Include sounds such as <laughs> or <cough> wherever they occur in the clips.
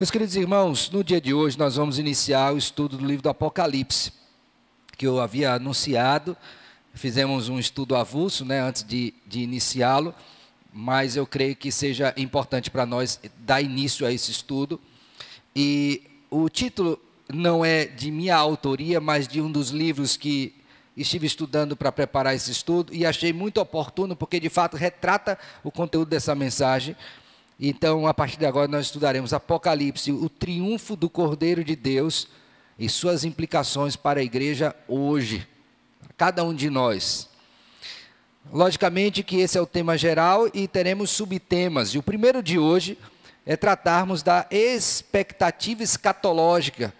Meus queridos irmãos, no dia de hoje nós vamos iniciar o estudo do livro do Apocalipse, que eu havia anunciado. Fizemos um estudo avulso né, antes de, de iniciá-lo, mas eu creio que seja importante para nós dar início a esse estudo. E o título não é de minha autoria, mas de um dos livros que estive estudando para preparar esse estudo e achei muito oportuno, porque de fato retrata o conteúdo dessa mensagem. Então, a partir de agora, nós estudaremos Apocalipse, o triunfo do Cordeiro de Deus e suas implicações para a igreja hoje, cada um de nós. Logicamente que esse é o tema geral e teremos subtemas. E o primeiro de hoje é tratarmos da expectativa escatológica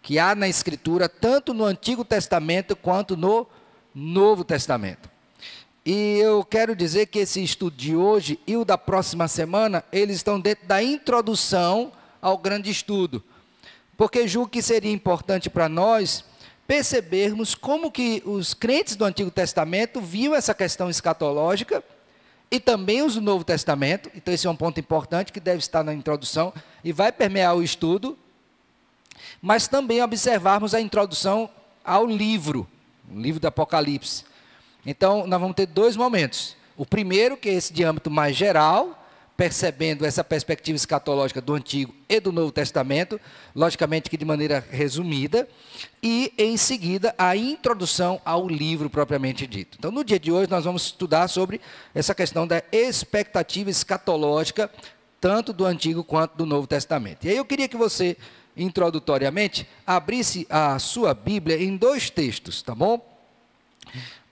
que há na Escritura, tanto no Antigo Testamento quanto no Novo Testamento. E eu quero dizer que esse estudo de hoje e o da próxima semana, eles estão dentro da introdução ao grande estudo. Porque julgo que seria importante para nós percebermos como que os crentes do Antigo Testamento viam essa questão escatológica e também os do Novo Testamento. Então esse é um ponto importante que deve estar na introdução e vai permear o estudo. Mas também observarmos a introdução ao livro, o livro do Apocalipse então, nós vamos ter dois momentos. O primeiro, que é esse de âmbito mais geral, percebendo essa perspectiva escatológica do Antigo e do Novo Testamento, logicamente que de maneira resumida, e em seguida a introdução ao livro propriamente dito. Então, no dia de hoje, nós vamos estudar sobre essa questão da expectativa escatológica, tanto do Antigo quanto do Novo Testamento. E aí eu queria que você, introdutoriamente, abrisse a sua Bíblia em dois textos, tá bom?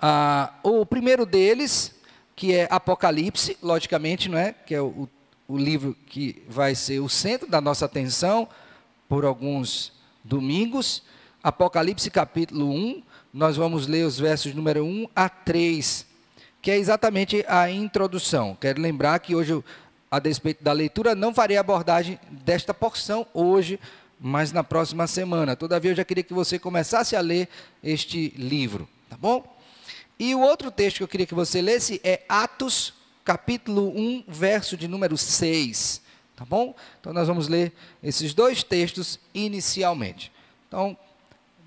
Ah, o primeiro deles, que é Apocalipse, logicamente, não é? que é o, o livro que vai ser o centro da nossa atenção por alguns domingos. Apocalipse capítulo 1, nós vamos ler os versos número 1 a 3, que é exatamente a introdução. Quero lembrar que hoje, a despeito da leitura, não farei abordagem desta porção hoje, mas na próxima semana. Todavia, eu já queria que você começasse a ler este livro, tá bom? E o outro texto que eu queria que você lesse é Atos, capítulo 1, verso de número 6. Tá bom? Então nós vamos ler esses dois textos inicialmente. Então,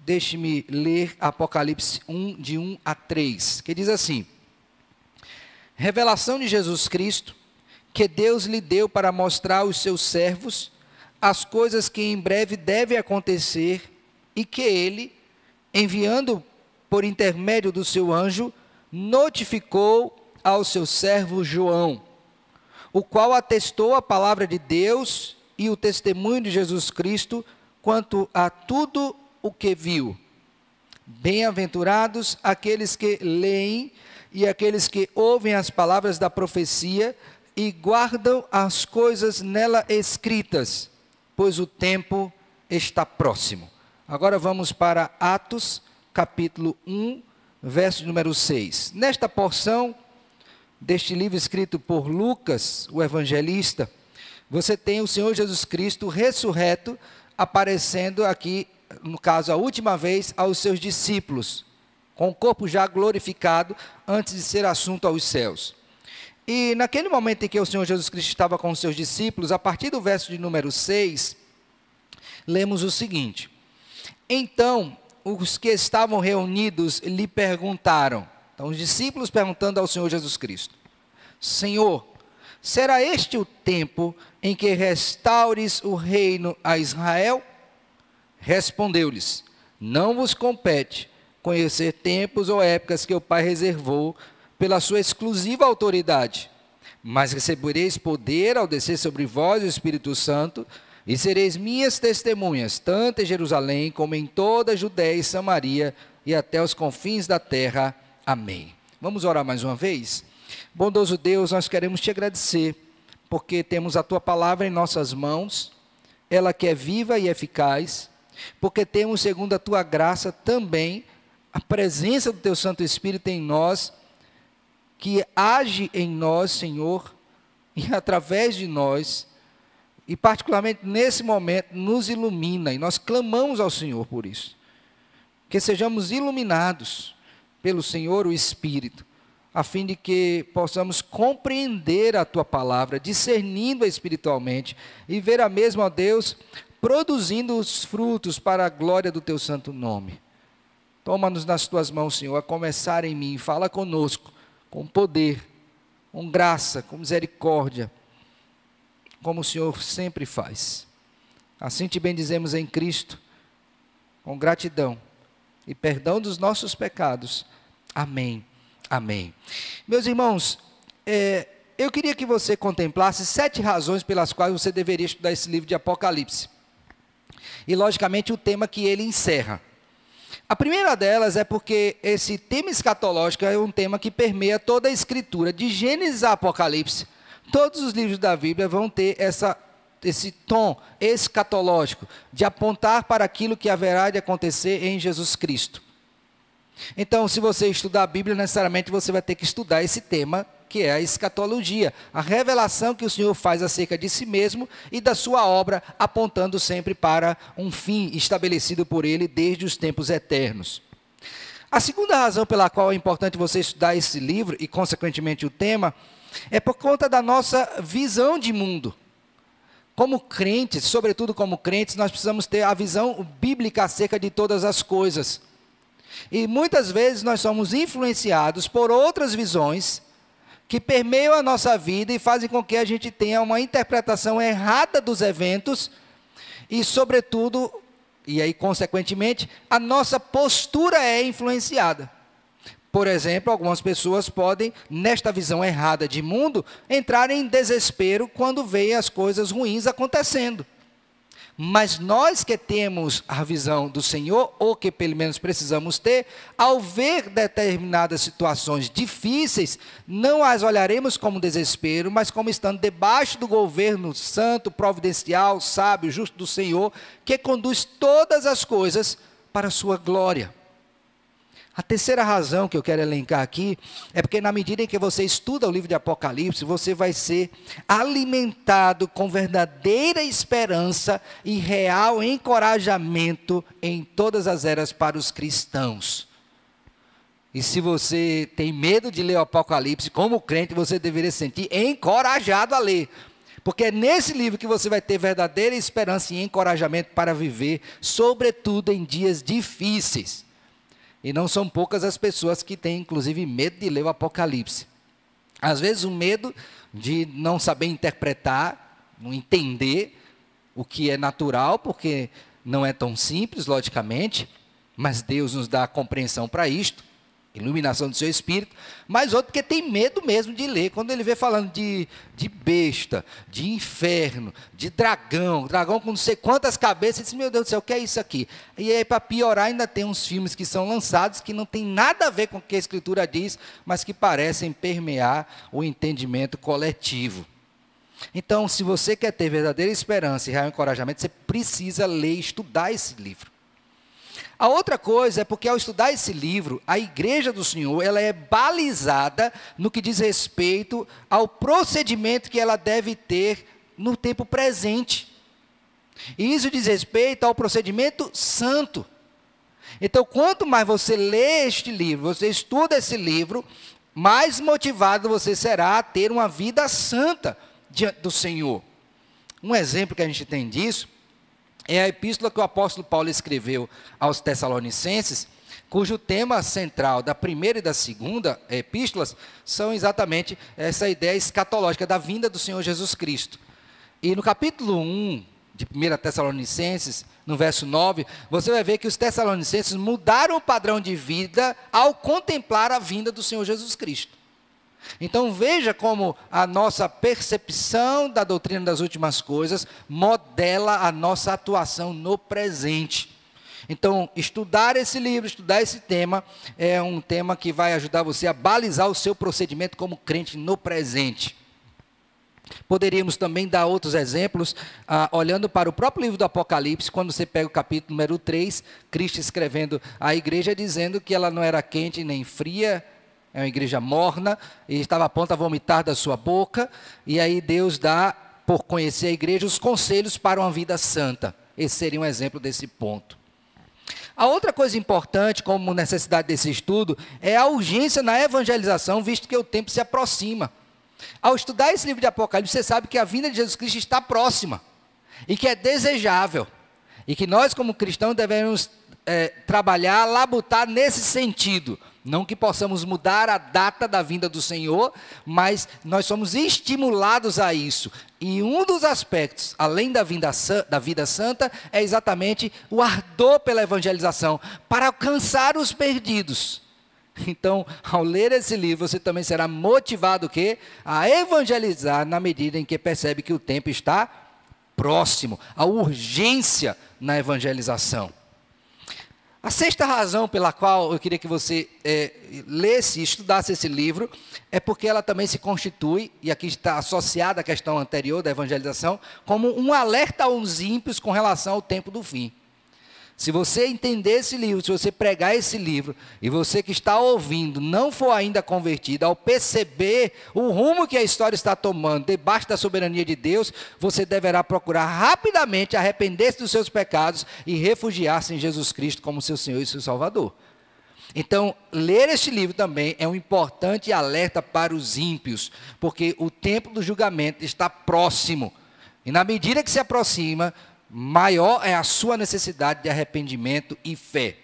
deixe-me ler Apocalipse 1, de 1 a 3, que diz assim: Revelação de Jesus Cristo, que Deus lhe deu para mostrar aos seus servos as coisas que em breve devem acontecer e que ele, enviando por intermédio do seu anjo, notificou ao seu servo João, o qual atestou a palavra de Deus e o testemunho de Jesus Cristo quanto a tudo o que viu. Bem-aventurados aqueles que leem e aqueles que ouvem as palavras da profecia e guardam as coisas nela escritas, pois o tempo está próximo. Agora vamos para Atos capítulo 1, verso número 6. Nesta porção deste livro escrito por Lucas, o evangelista, você tem o Senhor Jesus Cristo ressurreto aparecendo aqui, no caso, a última vez aos seus discípulos, com o corpo já glorificado antes de ser assunto aos céus. E naquele momento em que o Senhor Jesus Cristo estava com os seus discípulos, a partir do verso de número 6, lemos o seguinte: Então os que estavam reunidos lhe perguntaram, então os discípulos perguntando ao Senhor Jesus Cristo: Senhor, será este o tempo em que restaures o reino a Israel? Respondeu-lhes: Não vos compete conhecer tempos ou épocas que o Pai reservou pela sua exclusiva autoridade, mas recebereis poder ao descer sobre vós o Espírito Santo e sereis minhas testemunhas, tanto em Jerusalém como em toda a Judéia e Samaria e até os confins da terra. Amém. Vamos orar mais uma vez? Bondoso Deus, nós queremos te agradecer, porque temos a tua palavra em nossas mãos, ela que é viva e eficaz, porque temos, segundo a tua graça, também a presença do teu Santo Espírito em nós, que age em nós, Senhor, e através de nós e particularmente nesse momento, nos ilumina, e nós clamamos ao Senhor por isso. Que sejamos iluminados pelo Senhor, o Espírito, a fim de que possamos compreender a tua palavra, discernindo-a espiritualmente e ver a mesma, Deus, produzindo os frutos para a glória do teu santo nome. Toma-nos nas tuas mãos, Senhor, a começar em mim, fala conosco com poder, com graça, com misericórdia, como o Senhor sempre faz. Assim te bendizemos em Cristo, com gratidão e perdão dos nossos pecados. Amém. Amém. Meus irmãos, é, eu queria que você contemplasse sete razões pelas quais você deveria estudar esse livro de Apocalipse. E, logicamente, o tema que ele encerra. A primeira delas é porque esse tema escatológico é um tema que permeia toda a escritura, de Gênesis a Apocalipse. Todos os livros da Bíblia vão ter essa, esse tom escatológico, de apontar para aquilo que haverá de acontecer em Jesus Cristo. Então, se você estudar a Bíblia, necessariamente você vai ter que estudar esse tema, que é a escatologia, a revelação que o Senhor faz acerca de si mesmo e da sua obra, apontando sempre para um fim estabelecido por ele desde os tempos eternos. A segunda razão pela qual é importante você estudar esse livro e, consequentemente, o tema, é por conta da nossa visão de mundo. Como crentes, sobretudo como crentes, nós precisamos ter a visão bíblica acerca de todas as coisas. E muitas vezes nós somos influenciados por outras visões que permeiam a nossa vida e fazem com que a gente tenha uma interpretação errada dos eventos e, sobretudo, e aí, consequentemente, a nossa postura é influenciada. Por exemplo, algumas pessoas podem, nesta visão errada de mundo, entrar em desespero quando veem as coisas ruins acontecendo. Mas nós que temos a visão do Senhor, ou que pelo menos precisamos ter, ao ver determinadas situações difíceis, não as olharemos como desespero, mas como estando debaixo do governo santo, providencial, sábio, justo do Senhor, que conduz todas as coisas para a sua glória. A terceira razão que eu quero elencar aqui é porque, na medida em que você estuda o livro de Apocalipse, você vai ser alimentado com verdadeira esperança e real encorajamento em todas as eras para os cristãos. E se você tem medo de ler o Apocalipse, como crente, você deveria se sentir encorajado a ler. Porque é nesse livro que você vai ter verdadeira esperança e encorajamento para viver, sobretudo em dias difíceis. E não são poucas as pessoas que têm, inclusive, medo de ler o Apocalipse. Às vezes, o medo de não saber interpretar, não entender o que é natural, porque não é tão simples, logicamente, mas Deus nos dá a compreensão para isto iluminação do seu espírito, mas outro que tem medo mesmo de ler. Quando ele vê falando de, de besta, de inferno, de dragão, dragão com não sei quantas cabeças, ele diz, meu Deus do céu, o que é isso aqui? E aí, para piorar, ainda tem uns filmes que são lançados que não tem nada a ver com o que a Escritura diz, mas que parecem permear o entendimento coletivo. Então, se você quer ter verdadeira esperança e real encorajamento, você precisa ler e estudar esse livro. A outra coisa é porque ao estudar esse livro, a igreja do Senhor, ela é balizada no que diz respeito ao procedimento que ela deve ter no tempo presente. E isso diz respeito ao procedimento santo. Então, quanto mais você lê este livro, você estuda esse livro, mais motivado você será a ter uma vida santa diante do Senhor. Um exemplo que a gente tem disso é a epístola que o apóstolo Paulo escreveu aos Tessalonicenses, cujo tema central da primeira e da segunda epístolas são exatamente essa ideia escatológica da vinda do Senhor Jesus Cristo. E no capítulo 1 de 1 Tessalonicenses, no verso 9, você vai ver que os tessalonicenses mudaram o padrão de vida ao contemplar a vinda do Senhor Jesus Cristo. Então veja como a nossa percepção da doutrina das últimas coisas modela a nossa atuação no presente. Então, estudar esse livro, estudar esse tema, é um tema que vai ajudar você a balizar o seu procedimento como crente no presente. Poderíamos também dar outros exemplos, ah, olhando para o próprio livro do Apocalipse, quando você pega o capítulo número 3, Cristo escrevendo à igreja, dizendo que ela não era quente nem fria, é uma igreja morna, e estava a ponto a vomitar da sua boca, e aí Deus dá, por conhecer a igreja, os conselhos para uma vida santa. Esse seria um exemplo desse ponto. A outra coisa importante, como necessidade desse estudo, é a urgência na evangelização, visto que o tempo se aproxima. Ao estudar esse livro de Apocalipse, você sabe que a vinda de Jesus Cristo está próxima e que é desejável e que nós, como cristãos, devemos é, trabalhar, labutar nesse sentido. Não que possamos mudar a data da vinda do Senhor, mas nós somos estimulados a isso. E um dos aspectos, além da, vinda, da vida santa, é exatamente o ardor pela evangelização, para alcançar os perdidos. Então, ao ler esse livro, você também será motivado que a evangelizar na medida em que percebe que o tempo está próximo, a urgência na evangelização. A sexta razão pela qual eu queria que você é, lesse e estudasse esse livro é porque ela também se constitui, e aqui está associada à questão anterior da evangelização, como um alerta aos ímpios com relação ao tempo do fim. Se você entender esse livro, se você pregar esse livro, e você que está ouvindo não for ainda convertido, ao perceber o rumo que a história está tomando debaixo da soberania de Deus, você deverá procurar rapidamente arrepender-se dos seus pecados e refugiar-se em Jesus Cristo como seu Senhor e seu Salvador. Então, ler este livro também é um importante alerta para os ímpios, porque o tempo do julgamento está próximo. E na medida que se aproxima, maior é a sua necessidade de arrependimento e fé.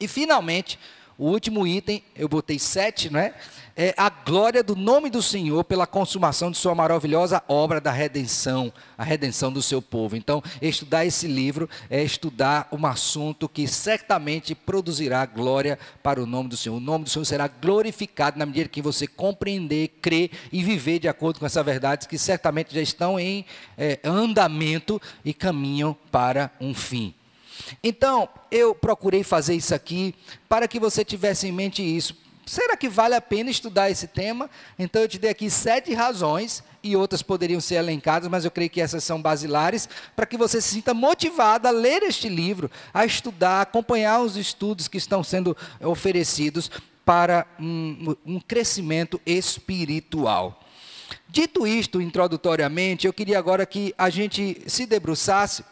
E finalmente, o último item, eu botei sete, não é? É a glória do nome do Senhor pela consumação de sua maravilhosa obra da redenção, a redenção do seu povo. Então, estudar esse livro é estudar um assunto que certamente produzirá glória para o nome do Senhor. O nome do Senhor será glorificado na medida que você compreender, crer e viver de acordo com essas verdades que certamente já estão em é, andamento e caminham para um fim. Então, eu procurei fazer isso aqui para que você tivesse em mente isso será que vale a pena estudar esse tema? Então eu te dei aqui sete razões, e outras poderiam ser elencadas, mas eu creio que essas são basilares, para que você se sinta motivado a ler este livro, a estudar, a acompanhar os estudos que estão sendo oferecidos para um, um crescimento espiritual. Dito isto introdutoriamente, eu queria agora que a gente se debruçasse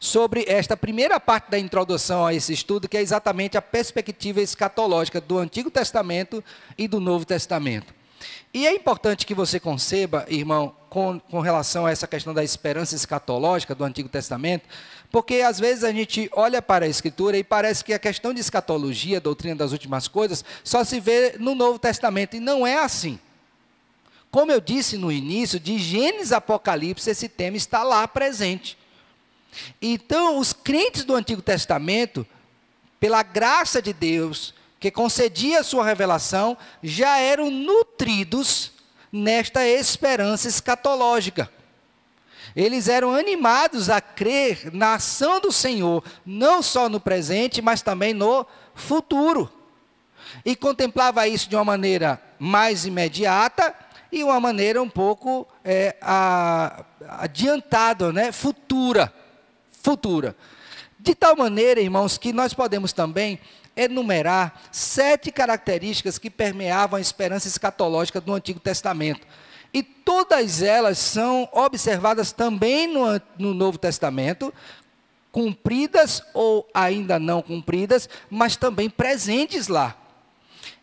sobre esta primeira parte da introdução a esse estudo, que é exatamente a perspectiva escatológica do Antigo Testamento e do Novo Testamento. E é importante que você conceba, irmão, com, com, relação a essa questão da esperança escatológica do Antigo Testamento, porque às vezes a gente olha para a Escritura e parece que a questão de escatologia, doutrina das últimas coisas, só se vê no Novo Testamento, e não é assim. Como eu disse no início, de Gênesis Apocalipse, esse tema está lá presente. Então, os crentes do Antigo Testamento, pela graça de Deus, que concedia a sua revelação, já eram nutridos nesta esperança escatológica. Eles eram animados a crer na ação do Senhor, não só no presente, mas também no futuro. E contemplava isso de uma maneira mais imediata e uma maneira um pouco é, adiantada, né, futura futura. De tal maneira, irmãos, que nós podemos também enumerar sete características que permeavam a esperança escatológica do Antigo Testamento. E todas elas são observadas também no, no Novo Testamento, cumpridas ou ainda não cumpridas, mas também presentes lá.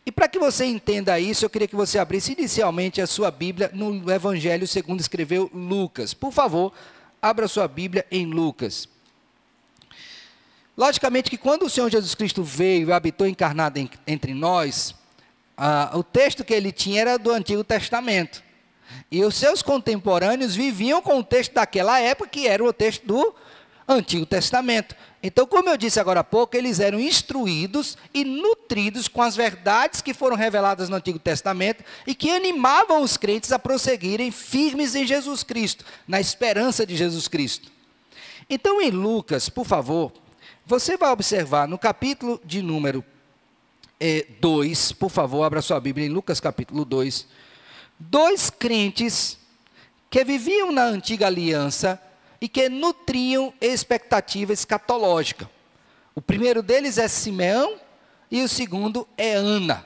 E para que você entenda isso, eu queria que você abrisse inicialmente a sua Bíblia no Evangelho segundo escreveu Lucas. Por favor, abra sua Bíblia em Lucas. Logicamente que quando o Senhor Jesus Cristo veio e habitou encarnado em, entre nós, ah, o texto que ele tinha era do Antigo Testamento. E os seus contemporâneos viviam com o texto daquela época, que era o texto do Antigo Testamento. Então, como eu disse agora há pouco, eles eram instruídos e nutridos com as verdades que foram reveladas no Antigo Testamento e que animavam os crentes a prosseguirem firmes em Jesus Cristo, na esperança de Jesus Cristo. Então, em Lucas, por favor, você vai observar no capítulo de número 2, é, por favor, abra sua Bíblia em Lucas capítulo 2, dois crentes que viviam na antiga aliança e que nutriam expectativa escatológica. O primeiro deles é Simeão e o segundo é Ana.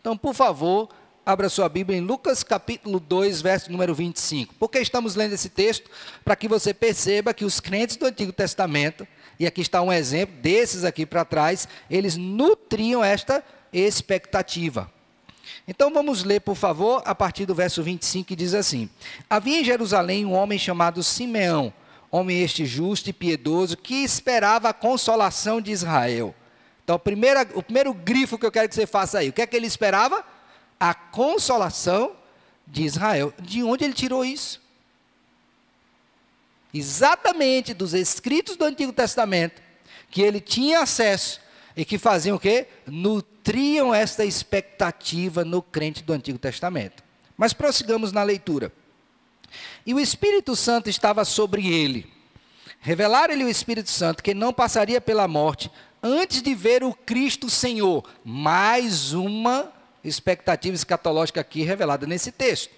Então, por favor, abra sua Bíblia em Lucas capítulo 2, verso número 25. Por que estamos lendo esse texto? Para que você perceba que os crentes do Antigo Testamento, e aqui está um exemplo desses aqui para trás, eles nutriam esta expectativa. Então vamos ler, por favor, a partir do verso 25, que diz assim: Havia em Jerusalém um homem chamado Simeão, homem este justo e piedoso, que esperava a consolação de Israel. Então, primeira, o primeiro grifo que eu quero que você faça aí, o que é que ele esperava? A consolação de Israel. De onde ele tirou isso? Exatamente dos escritos do Antigo Testamento, que ele tinha acesso e que faziam o quê? Nutriam esta expectativa no crente do Antigo Testamento. Mas prossigamos na leitura. E o Espírito Santo estava sobre ele. Revelaram-lhe o Espírito Santo que não passaria pela morte antes de ver o Cristo Senhor. Mais uma expectativa escatológica aqui revelada nesse texto.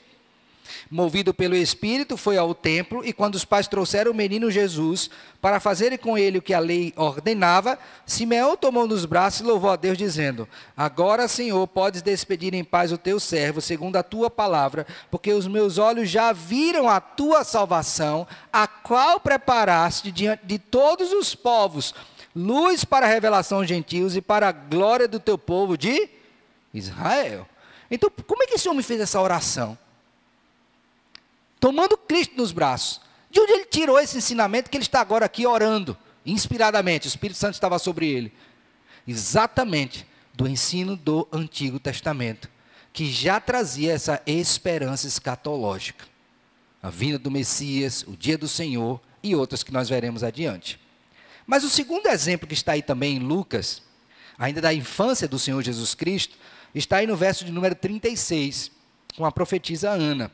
Movido pelo Espírito, foi ao templo e, quando os pais trouxeram o menino Jesus para fazerem com ele o que a lei ordenava, Simeão tomou nos braços e louvou a Deus, dizendo: Agora, Senhor, podes despedir em paz o teu servo, segundo a tua palavra, porque os meus olhos já viram a tua salvação, a qual preparaste diante de todos os povos luz para a revelação aos gentios e para a glória do teu povo de Israel. Então, como é que esse homem fez essa oração? Tomando Cristo nos braços. De onde ele tirou esse ensinamento que ele está agora aqui orando, inspiradamente? O Espírito Santo estava sobre ele. Exatamente do ensino do Antigo Testamento, que já trazia essa esperança escatológica. A vinda do Messias, o dia do Senhor e outras que nós veremos adiante. Mas o segundo exemplo que está aí também em Lucas, ainda da infância do Senhor Jesus Cristo, está aí no verso de número 36, com a profetisa Ana.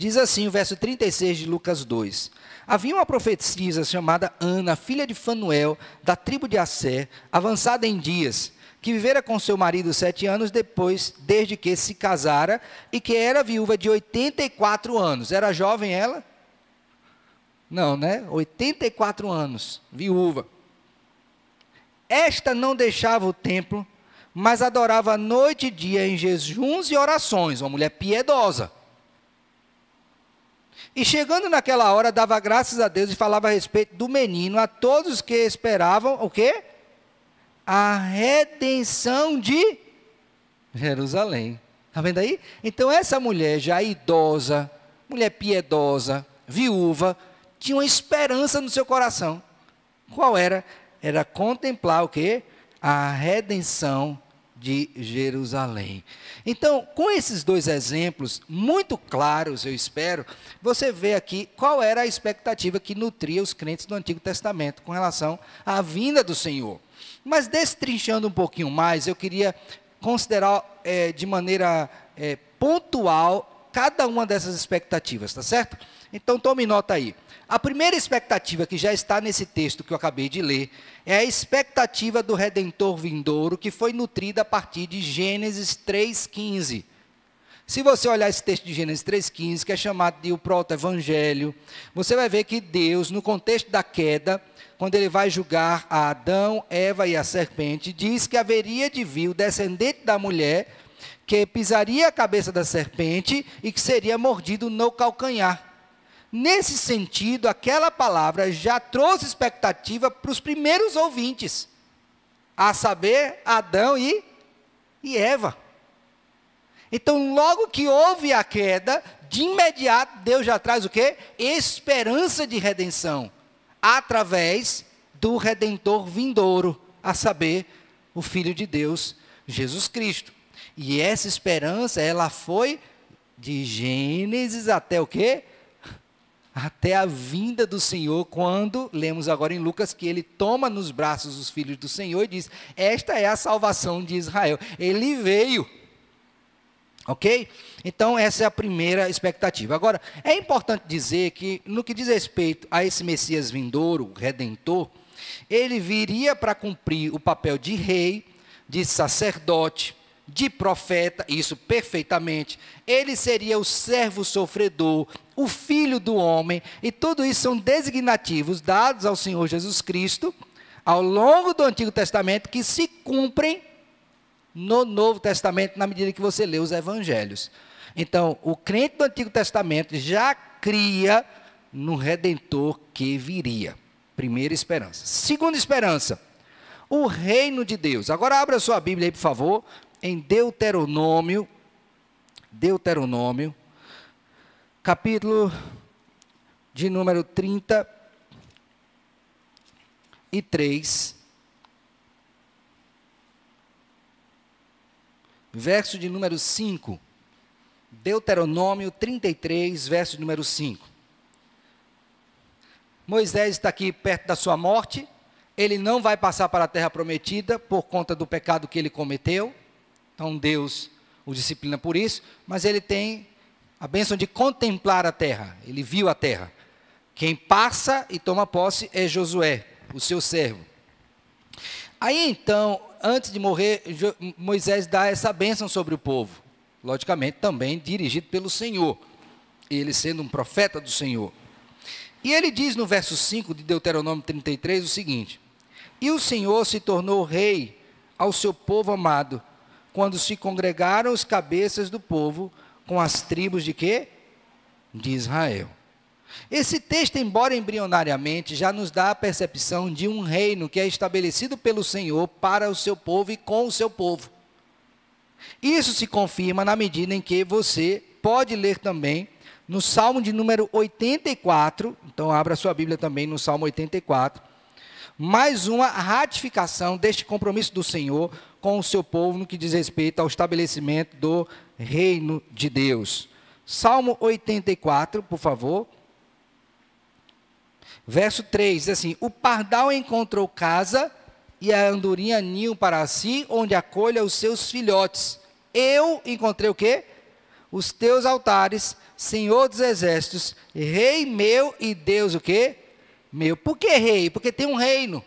Diz assim o verso 36 de Lucas 2: Havia uma profetisa chamada Ana, filha de Fanuel, da tribo de Assé, avançada em dias, que vivera com seu marido sete anos depois, desde que se casara, e que era viúva de 84 anos. Era jovem ela? Não, né? 84 anos, viúva. Esta não deixava o templo, mas adorava noite e dia em jejuns e orações, uma mulher piedosa. E chegando naquela hora, dava graças a Deus e falava a respeito do menino a todos que esperavam o quê? A redenção de Jerusalém. Está vendo aí? Então essa mulher já idosa, mulher piedosa, viúva, tinha uma esperança no seu coração. Qual era? Era contemplar o quê? A redenção de Jerusalém. Então, com esses dois exemplos muito claros, eu espero, você vê aqui qual era a expectativa que nutria os crentes do Antigo Testamento com relação à vinda do Senhor. Mas destrinchando um pouquinho mais, eu queria considerar é, de maneira é, pontual cada uma dessas expectativas, tá certo? Então tome nota aí. A primeira expectativa que já está nesse texto que eu acabei de ler é a expectativa do redentor vindouro que foi nutrida a partir de Gênesis 3:15. Se você olhar esse texto de Gênesis 3:15, que é chamado de o proto-evangelho, você vai ver que Deus, no contexto da queda, quando ele vai julgar a Adão, Eva e a serpente, diz que haveria de vir o descendente da mulher que pisaria a cabeça da serpente e que seria mordido no calcanhar. Nesse sentido, aquela palavra já trouxe expectativa para os primeiros ouvintes, a saber, Adão e, e Eva. Então, logo que houve a queda, de imediato Deus já traz o quê? Esperança de redenção, através do redentor vindouro, a saber, o Filho de Deus, Jesus Cristo. E essa esperança, ela foi de Gênesis até o quê? até a vinda do Senhor, quando lemos agora em Lucas que ele toma nos braços os filhos do Senhor e diz: Esta é a salvação de Israel. Ele veio. Ok? Então, essa é a primeira expectativa. Agora, é importante dizer que, no que diz respeito a esse Messias vindouro, redentor, ele viria para cumprir o papel de rei, de sacerdote, de profeta, isso perfeitamente. Ele seria o servo sofredor, o filho do homem, e tudo isso são designativos dados ao Senhor Jesus Cristo ao longo do Antigo Testamento que se cumprem no Novo Testamento na medida que você lê os evangelhos. Então, o crente do Antigo Testamento já cria no redentor que viria. Primeira esperança. Segunda esperança, o reino de Deus. Agora abra sua Bíblia aí, por favor, em Deuteronômio, Deuteronômio, capítulo de número 33, verso de número 5. Deuteronômio 33, verso de número 5. Moisés está aqui perto da sua morte, ele não vai passar para a terra prometida por conta do pecado que ele cometeu. Então Deus o disciplina por isso, mas ele tem a bênção de contemplar a terra. Ele viu a terra. Quem passa e toma posse é Josué, o seu servo. Aí então, antes de morrer, Moisés dá essa bênção sobre o povo. Logicamente, também dirigido pelo Senhor. Ele sendo um profeta do Senhor. E ele diz no verso 5 de Deuteronômio 33 o seguinte: e o Senhor se tornou rei ao seu povo amado, quando se congregaram os cabeças do povo com as tribos de quê? De Israel. Esse texto, embora embrionariamente, já nos dá a percepção de um reino que é estabelecido pelo Senhor para o seu povo e com o seu povo. Isso se confirma na medida em que você pode ler também no Salmo de número 84, então abra sua Bíblia também no Salmo 84, mais uma ratificação deste compromisso do Senhor com o seu povo no que diz respeito ao estabelecimento do reino de Deus. Salmo 84, por favor. Verso 3 diz assim: O pardal encontrou casa e a andorinha ninho para si, onde acolha os seus filhotes. Eu encontrei o quê? Os teus altares, Senhor dos exércitos, Rei meu e Deus o quê? meu. Por que rei? Porque tem um reino.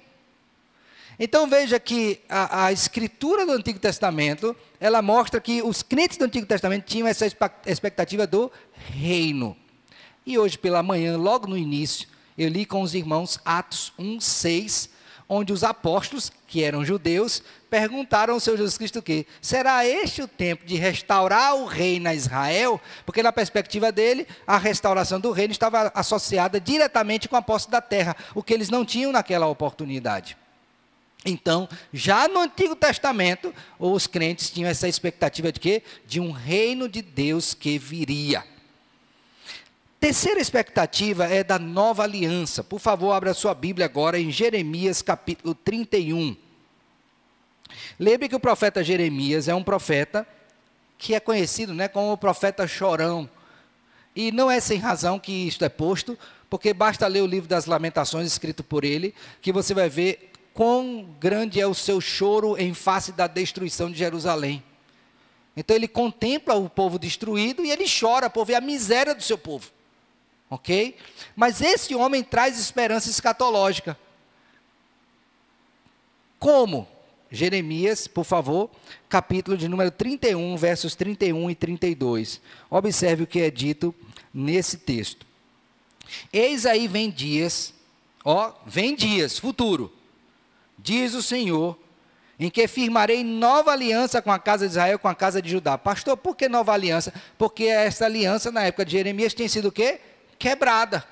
Então veja que a, a, escritura do Antigo Testamento, ela mostra que os crentes do Antigo Testamento tinham essa expectativa do reino. E hoje pela manhã, logo no início, eu li com os irmãos Atos 1, 6, onde os apóstolos, que eram judeus, perguntaram ao Senhor Jesus Cristo o quê? Será este o tempo de restaurar o reino a Israel? Porque na perspectiva dele, a restauração do reino estava associada diretamente com a posse da terra, o que eles não tinham naquela oportunidade. Então, já no Antigo Testamento, os crentes tinham essa expectativa de quê? De um reino de Deus que viria. Terceira expectativa é da nova aliança. Por favor, abra sua Bíblia agora em Jeremias capítulo 31. Lembre que o profeta Jeremias é um profeta que é conhecido né, como o profeta chorão. E não é sem razão que isto é posto, porque basta ler o livro das Lamentações, escrito por ele, que você vai ver quão grande é o seu choro em face da destruição de Jerusalém. Então ele contempla o povo destruído e ele chora por ver a miséria do seu povo. Ok? Mas esse homem traz esperança escatológica. Como? Jeremias, por favor, capítulo de número 31, versos 31 e 32. Observe o que é dito nesse texto. Eis aí vem dias, ó, vem dias, futuro, diz o Senhor, em que firmarei nova aliança com a casa de Israel, com a casa de Judá. Pastor, por que nova aliança? Porque essa aliança, na época de Jeremias, tem sido o quê? quebrada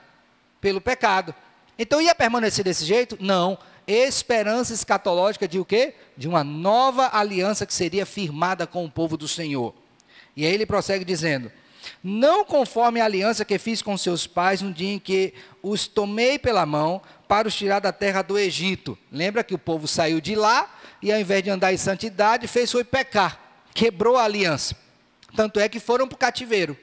pelo pecado. Então ia permanecer desse jeito? Não. Esperança escatológica de o quê? De uma nova aliança que seria firmada com o povo do Senhor. E aí ele prossegue dizendo: Não conforme a aliança que fiz com seus pais no dia em que os tomei pela mão para os tirar da terra do Egito. Lembra que o povo saiu de lá e ao invés de andar em santidade, fez foi pecar, quebrou a aliança. Tanto é que foram para o cativeiro.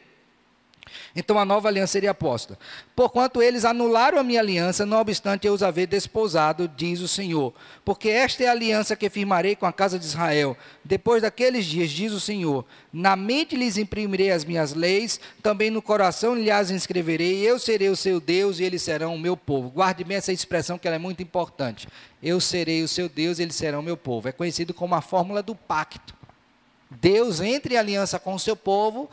Então a nova aliança seria posta. Porquanto eles anularam a minha aliança, não obstante eu os haver desposado, diz o Senhor. Porque esta é a aliança que firmarei com a casa de Israel. Depois daqueles dias, diz o Senhor: Na mente lhes imprimirei as minhas leis, também no coração lhes inscreverei, eu serei o seu Deus e eles serão o meu povo. Guarde bem essa expressão que ela é muito importante. Eu serei o seu Deus e eles serão o meu povo. É conhecido como a fórmula do pacto. Deus entra em aliança com o seu povo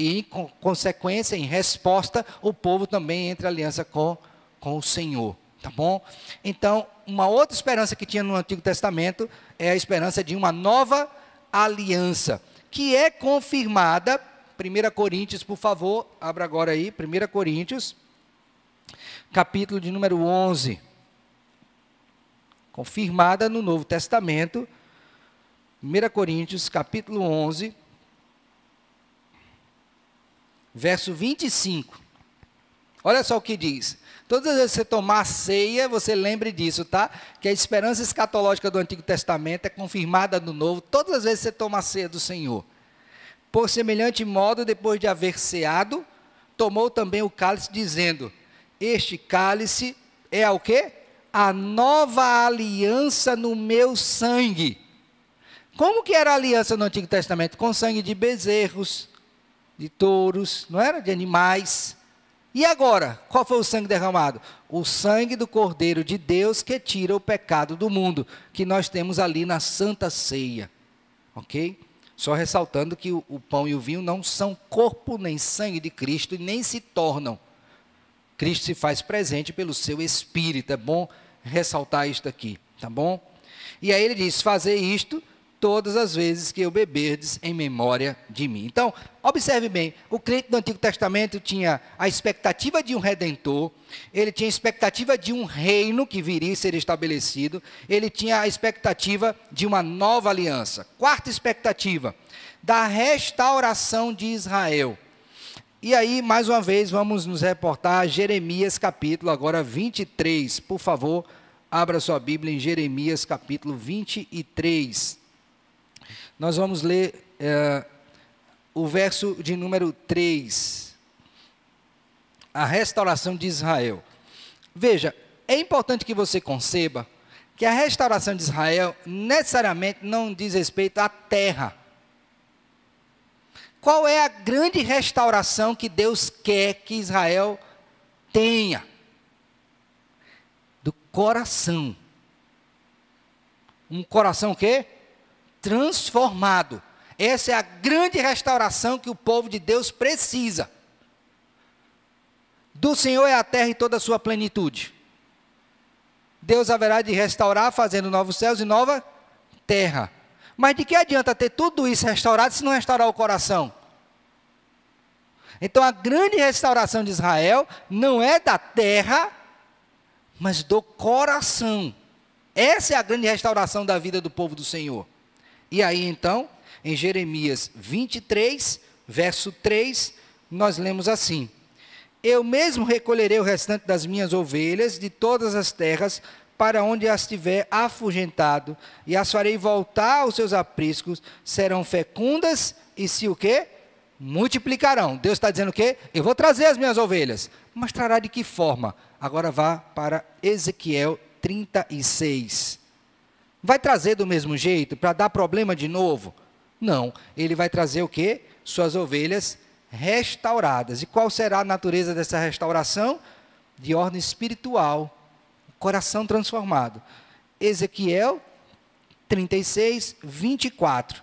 e, em consequência, em resposta, o povo também entra em aliança com, com o Senhor. Tá bom? Então, uma outra esperança que tinha no Antigo Testamento é a esperança de uma nova aliança, que é confirmada, 1 Coríntios, por favor, abra agora aí, 1 Coríntios, capítulo de número 11. Confirmada no Novo Testamento, 1 Coríntios, capítulo 11, verso 25. Olha só o que diz. Todas as vezes que você tomar ceia, você lembre disso, tá? Que a esperança escatológica do Antigo Testamento é confirmada no Novo. Todas as vezes que você toma ceia do Senhor. Por semelhante modo, depois de haver ceado, tomou também o cálice, dizendo: Este cálice é o quê? A nova aliança no meu sangue. Como que era a aliança no Antigo Testamento? Com sangue de bezerros, de touros, não era? De animais. E agora, qual foi o sangue derramado? O sangue do Cordeiro de Deus que tira o pecado do mundo, que nós temos ali na Santa Ceia. Ok? Só ressaltando que o, o pão e o vinho não são corpo nem sangue de Cristo e nem se tornam. Cristo se faz presente pelo seu Espírito. É bom ressaltar isto aqui, tá bom? E aí ele diz: fazer isto todas as vezes que eu beberdes em memória de mim. Então, observe bem, o crente do Antigo Testamento tinha a expectativa de um redentor, ele tinha a expectativa de um reino que viria a ser estabelecido, ele tinha a expectativa de uma nova aliança. Quarta expectativa, da restauração de Israel. E aí, mais uma vez, vamos nos reportar a Jeremias capítulo agora 23. Por favor, abra sua Bíblia em Jeremias capítulo 23 nós vamos ler é, o verso de número 3. A restauração de Israel. Veja, é importante que você conceba que a restauração de Israel necessariamente não diz respeito à terra. Qual é a grande restauração que Deus quer que Israel tenha? Do coração. Um coração o quê? Transformado. Essa é a grande restauração que o povo de Deus precisa. Do Senhor é a terra e toda a sua plenitude. Deus haverá de restaurar, fazendo novos céus e nova terra. Mas de que adianta ter tudo isso restaurado se não restaurar o coração? Então a grande restauração de Israel não é da terra, mas do coração. Essa é a grande restauração da vida do povo do Senhor. E aí então, em Jeremias 23, verso 3, nós lemos assim: Eu mesmo recolherei o restante das minhas ovelhas de todas as terras para onde as tiver afugentado, e as farei voltar aos seus apriscos, serão fecundas e se o quê? Multiplicarão. Deus está dizendo o quê? Eu vou trazer as minhas ovelhas. Mas trará de que forma? Agora vá para Ezequiel 36. Vai trazer do mesmo jeito para dar problema de novo? Não, ele vai trazer o quê? Suas ovelhas restauradas. E qual será a natureza dessa restauração? De ordem espiritual, coração transformado. Ezequiel 36, 24.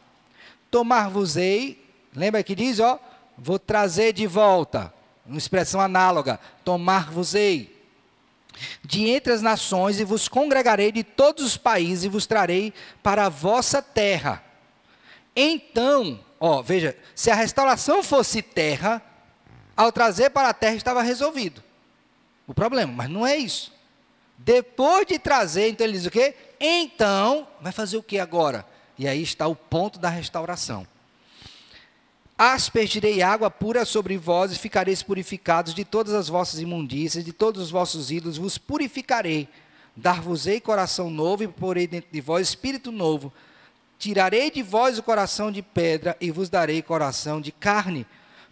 Tomar-vos-ei, lembra que diz, ó, vou trazer de volta, uma expressão análoga, tomar-vos-ei de entre as nações e vos congregarei de todos os países e vos trarei para a vossa terra. Então, ó, veja, se a restauração fosse terra, ao trazer para a terra estava resolvido o problema, mas não é isso. Depois de trazer, então ele diz o quê? Então, vai fazer o que agora? E aí está o ponto da restauração. Aspergirei água pura sobre vós e ficareis purificados de todas as vossas imundícias, de todos os vossos ídolos, vos purificarei. Dar-vos-ei coração novo e porei dentro de vós espírito novo. Tirarei de vós o coração de pedra e vos darei coração de carne.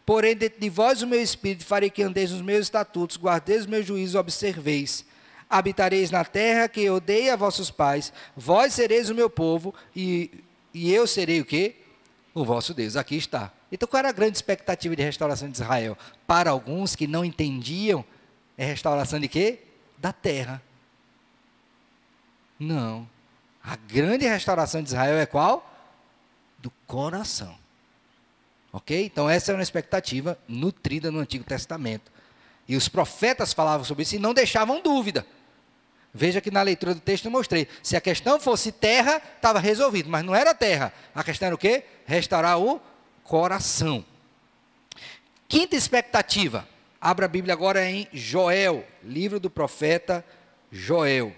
Porém, dentro de vós o meu espírito, farei que andeis nos meus estatutos, guardeis os meus juízos, observeis. Habitareis na terra que eu dei a vossos pais, vós sereis o meu povo, e, e eu serei o quê? O vosso Deus. Aqui está. Então, qual era a grande expectativa de restauração de Israel? Para alguns que não entendiam, é restauração de quê? Da terra. Não. A grande restauração de Israel é qual? Do coração. Ok? Então, essa é uma expectativa nutrida no Antigo Testamento. E os profetas falavam sobre isso e não deixavam dúvida. Veja que na leitura do texto eu mostrei. Se a questão fosse terra, estava resolvido, mas não era terra. A questão era o quê? Restaurar o coração. Quinta expectativa. Abra a Bíblia agora em Joel, livro do profeta Joel.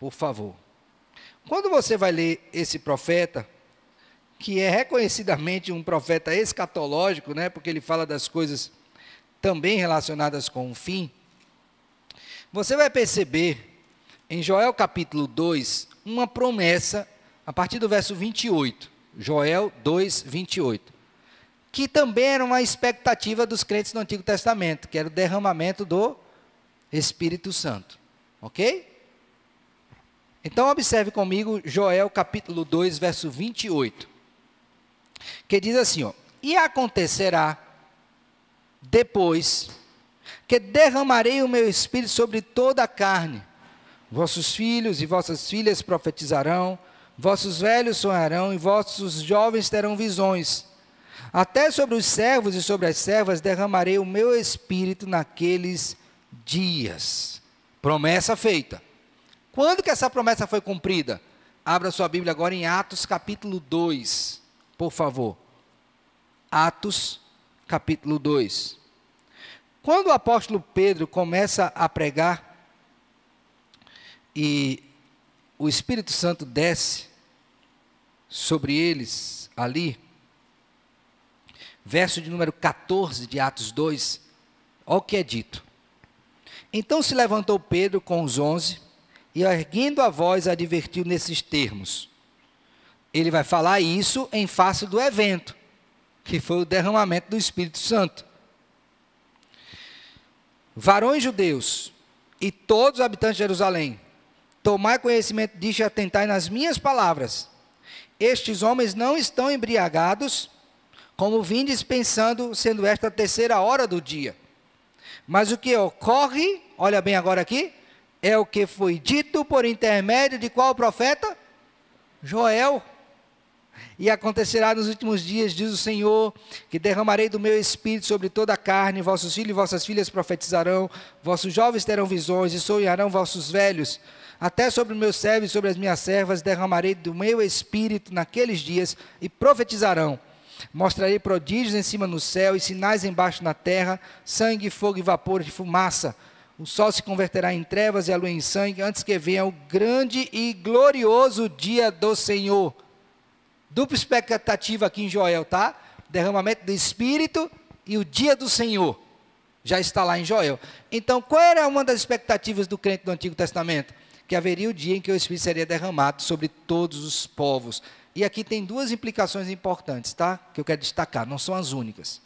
Por favor. Quando você vai ler esse profeta, que é reconhecidamente um profeta escatológico, né, porque ele fala das coisas também relacionadas com o fim, você vai perceber em Joel capítulo 2 uma promessa a partir do verso 28. Joel 2, 28. Que também era uma expectativa dos crentes do Antigo Testamento, que era o derramamento do Espírito Santo. Ok? Então observe comigo Joel capítulo 2, verso 28. Que diz assim, ó: "E acontecerá depois que derramarei o meu espírito sobre toda a carne. Vossos filhos e vossas filhas profetizarão, vossos velhos sonharão e vossos jovens terão visões. Até sobre os servos e sobre as servas derramarei o meu espírito naqueles dias. Promessa feita. Quando que essa promessa foi cumprida? Abra sua Bíblia agora em Atos capítulo 2, por favor. Atos capítulo 2. Quando o apóstolo Pedro começa a pregar e o Espírito Santo desce sobre eles ali, verso de número 14 de Atos 2, olha o que é dito. Então se levantou Pedro com os onze e erguendo a voz advertiu nesses termos. Ele vai falar isso em face do evento, que foi o derramamento do Espírito Santo. Varões judeus e todos os habitantes de Jerusalém, tomai conhecimento disso e atentai nas minhas palavras. Estes homens não estão embriagados, como vindes pensando, sendo esta a terceira hora do dia. Mas o que ocorre, olha bem agora aqui, é o que foi dito por intermédio de qual profeta? Joel. E acontecerá nos últimos dias, diz o Senhor, que derramarei do meu espírito sobre toda a carne, vossos filhos e vossas filhas profetizarão, vossos jovens terão visões e sonharão vossos velhos. Até sobre meus servos e sobre as minhas servas derramarei do meu espírito naqueles dias e profetizarão. Mostrarei prodígios em cima no céu e sinais embaixo na terra, sangue, fogo e vapor de fumaça o sol se converterá em trevas e a lua em sangue, antes que venha o grande e glorioso dia do Senhor. Dupla expectativa aqui em Joel, tá? Derramamento do Espírito e o dia do Senhor. Já está lá em Joel. Então, qual era uma das expectativas do crente do Antigo Testamento? Que haveria o dia em que o Espírito seria derramado sobre todos os povos. E aqui tem duas implicações importantes, tá? Que eu quero destacar, não são as únicas.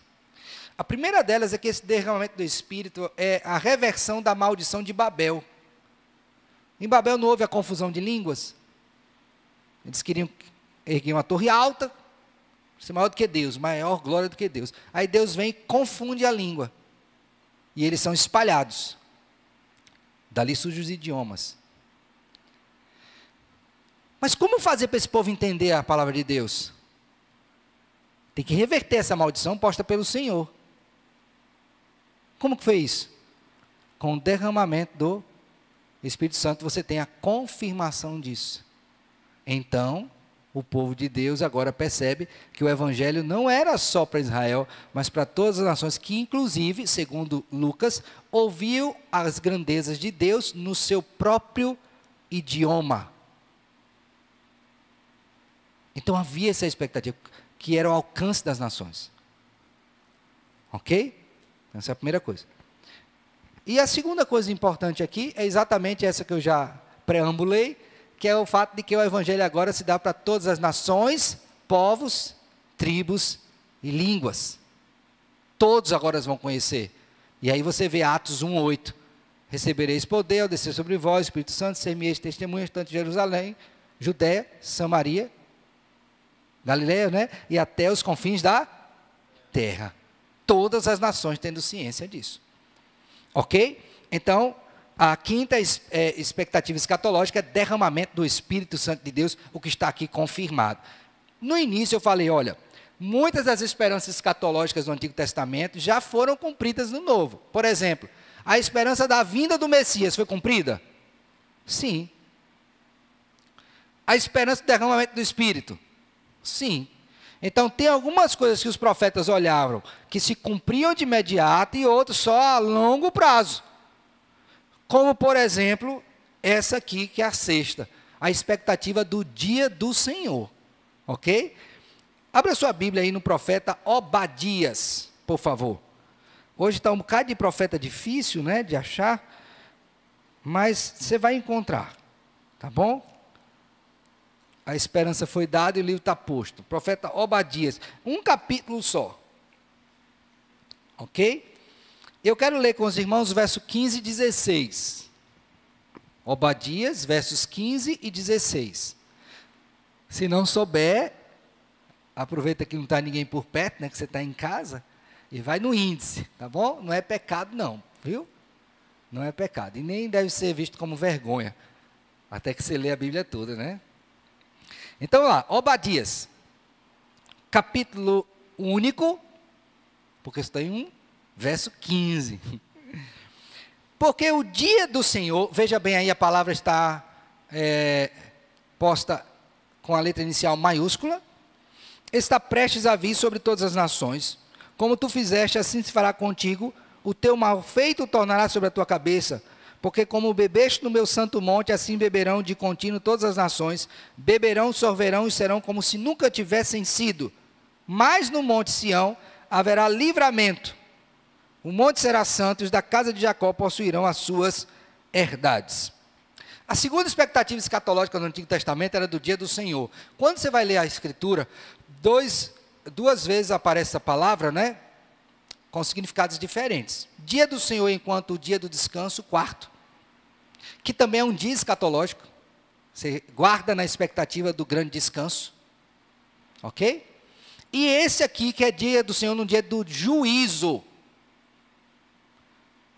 A primeira delas é que esse derramamento do Espírito é a reversão da maldição de Babel. Em Babel não houve a confusão de línguas. Eles queriam erguer uma torre alta, ser maior do que Deus, maior glória do que Deus. Aí Deus vem e confunde a língua. E eles são espalhados. Dali surgem os idiomas. Mas como fazer para esse povo entender a palavra de Deus? Tem que reverter essa maldição posta pelo Senhor. Como que foi isso? Com o derramamento do Espírito Santo, você tem a confirmação disso. Então, o povo de Deus agora percebe que o evangelho não era só para Israel, mas para todas as nações, que inclusive, segundo Lucas, ouviu as grandezas de Deus no seu próprio idioma. Então havia essa expectativa, que era o alcance das nações. Ok? Essa é a primeira coisa. E a segunda coisa importante aqui é exatamente essa que eu já preambulei, que é o fato de que o evangelho agora se dá para todas as nações, povos, tribos e línguas. Todos agora vão conhecer. E aí você vê Atos 1:8. Recebereis poder ao descer sobre vós, Espírito Santo, ser-me-eis testemunhas tanto de Jerusalém, Judéia, Samaria, Galileia, né? E até os confins da terra todas as nações tendo ciência disso. Ok? Então, a quinta é, expectativa escatológica é derramamento do Espírito Santo de Deus, o que está aqui confirmado. No início eu falei, olha, muitas das esperanças escatológicas do Antigo Testamento já foram cumpridas no Novo. Por exemplo, a esperança da vinda do Messias foi cumprida? Sim. A esperança do derramamento do Espírito? Sim. Então, tem algumas coisas que os profetas olhavam que se cumpriam de imediato e outras só a longo prazo. Como, por exemplo, essa aqui, que é a sexta, a expectativa do dia do Senhor. Ok? Abra sua Bíblia aí no profeta Obadias, por favor. Hoje está um bocado de profeta difícil, né, de achar, mas você vai encontrar, tá bom? A esperança foi dada e o livro está posto. Profeta Obadias, um capítulo só. Ok? Eu quero ler com os irmãos o verso 15 e 16. Obadias, versos 15 e 16. Se não souber, aproveita que não está ninguém por perto, né, que você está em casa, e vai no índice, tá bom? Não é pecado não, viu? Não é pecado. E nem deve ser visto como vergonha, até que você lê a Bíblia toda, né? Então, lá, Obadias, capítulo único, porque está em um, verso 15. <laughs> Porque o dia do Senhor, veja bem aí, a palavra está é, posta com a letra inicial maiúscula, está prestes a vir sobre todas as nações. Como tu fizeste, assim se fará contigo, o teu mal feito tornará sobre a tua cabeça porque como bebeste no meu santo monte, assim beberão de contínuo todas as nações, beberão, sorverão e serão como se nunca tivessem sido. Mas no monte Sião haverá livramento. O monte será santo, e os da casa de Jacó possuirão as suas herdades. A segunda expectativa escatológica do Antigo Testamento era do dia do Senhor. Quando você vai ler a Escritura, dois, duas vezes aparece essa palavra, né? Com significados diferentes. Dia do Senhor enquanto o dia do descanso, quarto que também é um dia escatológico. Você guarda na expectativa do grande descanso. Ok? E esse aqui, que é dia do Senhor, no dia do juízo.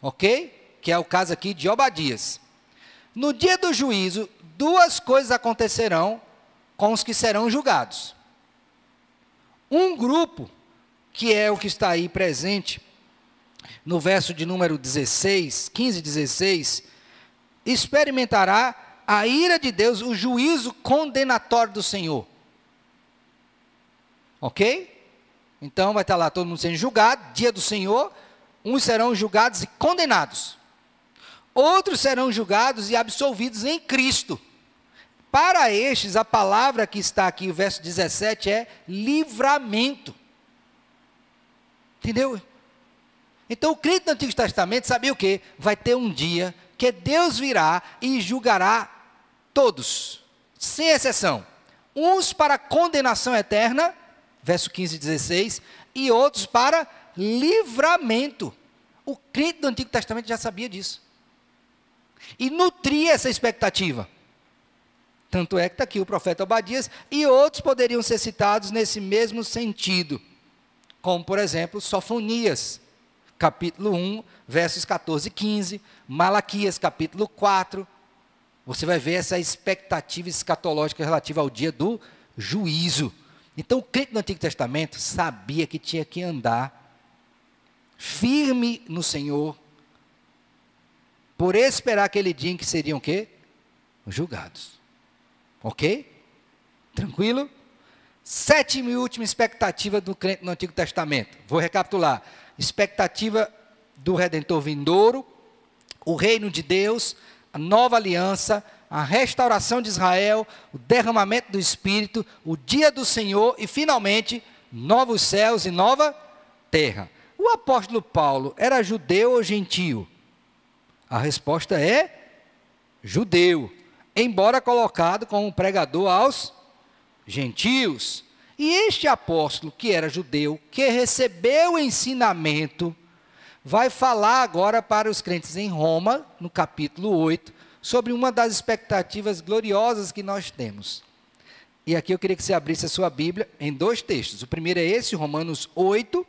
Ok? Que é o caso aqui de Obadias. No dia do juízo, duas coisas acontecerão com os que serão julgados. Um grupo, que é o que está aí presente, no verso de número 16, 15 e 16, experimentará a ira de Deus, o juízo condenatório do Senhor. Ok? Então vai estar lá todo mundo sendo julgado, dia do Senhor. Uns serão julgados e condenados. Outros serão julgados e absolvidos em Cristo. Para estes, a palavra que está aqui, o verso 17, é livramento. Entendeu? Então o crente do Antigo Testamento sabia o que? Vai ter um dia que Deus virá e julgará todos, sem exceção. Uns para condenação eterna, verso 15 e 16, e outros para livramento. O crente do Antigo Testamento já sabia disso. E nutria essa expectativa. Tanto é que está aqui o profeta Obadias, e outros poderiam ser citados nesse mesmo sentido, como por exemplo Sofonias, capítulo 1, versos 14 e 15, Malaquias, capítulo 4. Você vai ver essa expectativa escatológica relativa ao dia do juízo. Então, o crente do Antigo Testamento sabia que tinha que andar firme no Senhor, por esperar aquele dia em que seriam o quê? Julgados. Ok? Tranquilo? Sétima e última expectativa do crente no Antigo Testamento. Vou recapitular expectativa do Redentor vindouro, o reino de Deus, a nova aliança, a restauração de Israel, o derramamento do Espírito, o dia do Senhor e, finalmente, novos céus e nova terra. O apóstolo Paulo era judeu ou gentio? A resposta é judeu, embora colocado como pregador aos gentios. E este apóstolo, que era judeu, que recebeu o ensinamento, vai falar agora para os crentes em Roma, no capítulo 8, sobre uma das expectativas gloriosas que nós temos. E aqui eu queria que você abrisse a sua Bíblia em dois textos. O primeiro é esse, Romanos 8,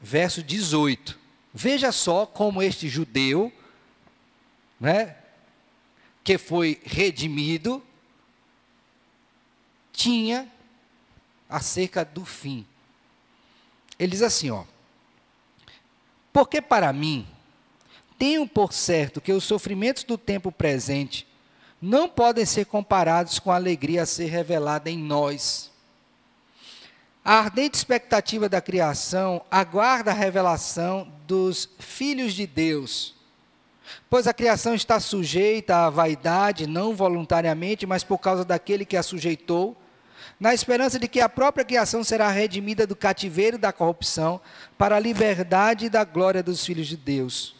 verso 18. Veja só como este judeu, né, que foi redimido, tinha acerca do fim. Ele diz assim, ó: Porque para mim tenho por certo que os sofrimentos do tempo presente não podem ser comparados com a alegria a ser revelada em nós. A ardente expectativa da criação aguarda a revelação dos filhos de Deus. Pois a criação está sujeita à vaidade, não voluntariamente, mas por causa daquele que a sujeitou, na esperança de que a própria criação será redimida do cativeiro da corrupção para a liberdade e da glória dos filhos de Deus.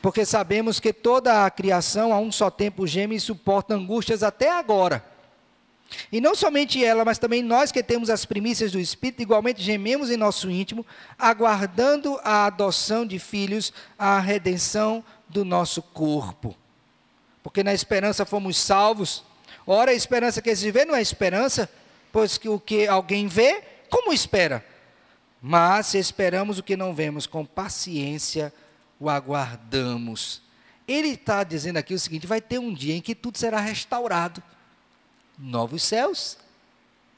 Porque sabemos que toda a criação a um só tempo geme e suporta angústias até agora. E não somente ela, mas também nós que temos as primícias do Espírito, igualmente gememos em nosso íntimo, aguardando a adoção de filhos, a redenção do nosso corpo. Porque na esperança fomos salvos. Ora, a esperança que se vê não é esperança, pois que o que alguém vê, como espera? Mas se esperamos o que não vemos, com paciência o aguardamos. Ele está dizendo aqui o seguinte: vai ter um dia em que tudo será restaurado novos céus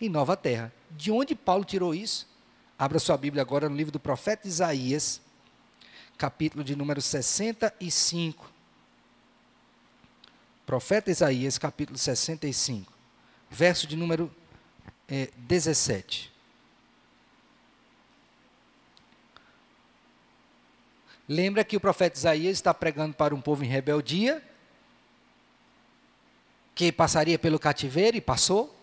e nova terra. De onde Paulo tirou isso? Abra sua Bíblia agora no livro do profeta Isaías, capítulo de número 65. Profeta Isaías, capítulo 65, verso de número é, 17. Lembra que o profeta Isaías está pregando para um povo em rebeldia, que passaria pelo cativeiro e passou,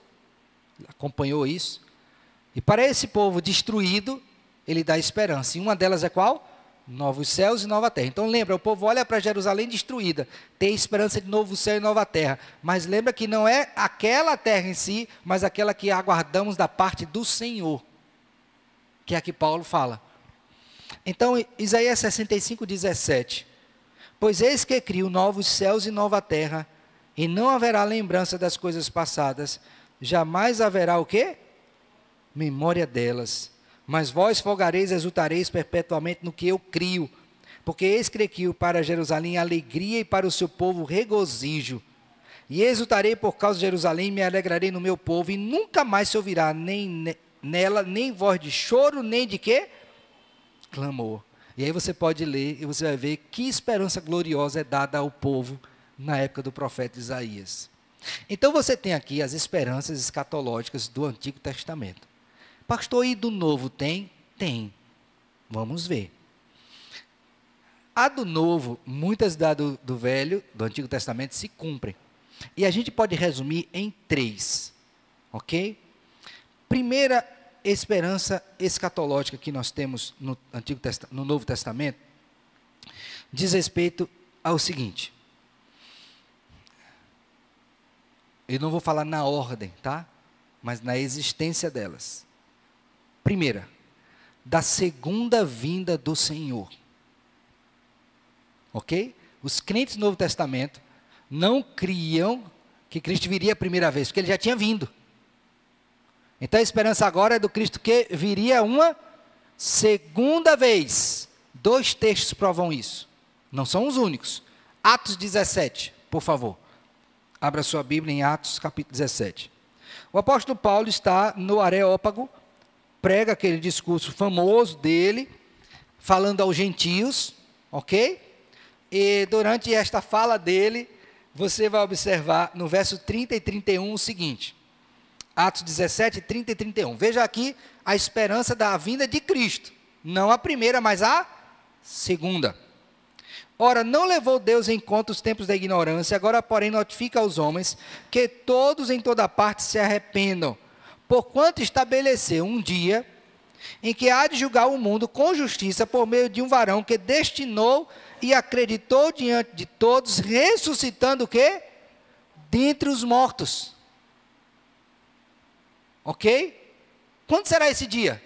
acompanhou isso. E para esse povo destruído, ele dá esperança. E uma delas é qual? Novos céus e nova terra. Então lembra, o povo olha para Jerusalém destruída, tem esperança de novo céu e nova terra. Mas lembra que não é aquela terra em si, mas aquela que aguardamos da parte do Senhor. Que é a que Paulo fala. Então, Isaías 65, 17. Pois eis que crio novos céus e nova terra, e não haverá lembrança das coisas passadas, jamais haverá o quê? Memória delas. Mas vós folgareis e exultareis perpetuamente no que eu crio, porque eis que para Jerusalém alegria e para o seu povo regozijo. E exultarei por causa de Jerusalém, me alegrarei no meu povo, e nunca mais se ouvirá nem nela nem voz de choro, nem de quê? Clamor. E aí você pode ler e você vai ver que esperança gloriosa é dada ao povo na época do profeta Isaías. Então você tem aqui as esperanças escatológicas do Antigo Testamento. Pastor, e do Novo tem? Tem. Vamos ver. A do Novo, muitas da do, do Velho, do Antigo Testamento, se cumprem. E a gente pode resumir em três. Ok? Primeira esperança escatológica que nós temos no, Antigo no Novo Testamento diz respeito ao seguinte: Eu não vou falar na ordem, tá? Mas na existência delas. Primeira, da segunda vinda do Senhor. Ok? Os crentes do Novo Testamento não criam que Cristo viria a primeira vez, porque ele já tinha vindo. Então a esperança agora é do Cristo que viria uma segunda vez. Dois textos provam isso. Não são os únicos. Atos 17, por favor. Abra sua Bíblia em Atos, capítulo 17. O apóstolo Paulo está no Areópago, prega aquele discurso famoso dele, falando aos gentios, ok? E durante esta fala dele, você vai observar no verso 30 e 31 o seguinte. Atos 17, 30 e 31. Veja aqui a esperança da vinda de Cristo. Não a primeira, mas a segunda. Ora, não levou Deus em conta os tempos da ignorância, agora, porém, notifica aos homens que todos em toda parte se arrependam, porquanto estabeleceu um dia em que há de julgar o mundo com justiça por meio de um varão que destinou e acreditou diante de todos, ressuscitando o quê? Dentre os mortos. Ok? Quando será esse dia?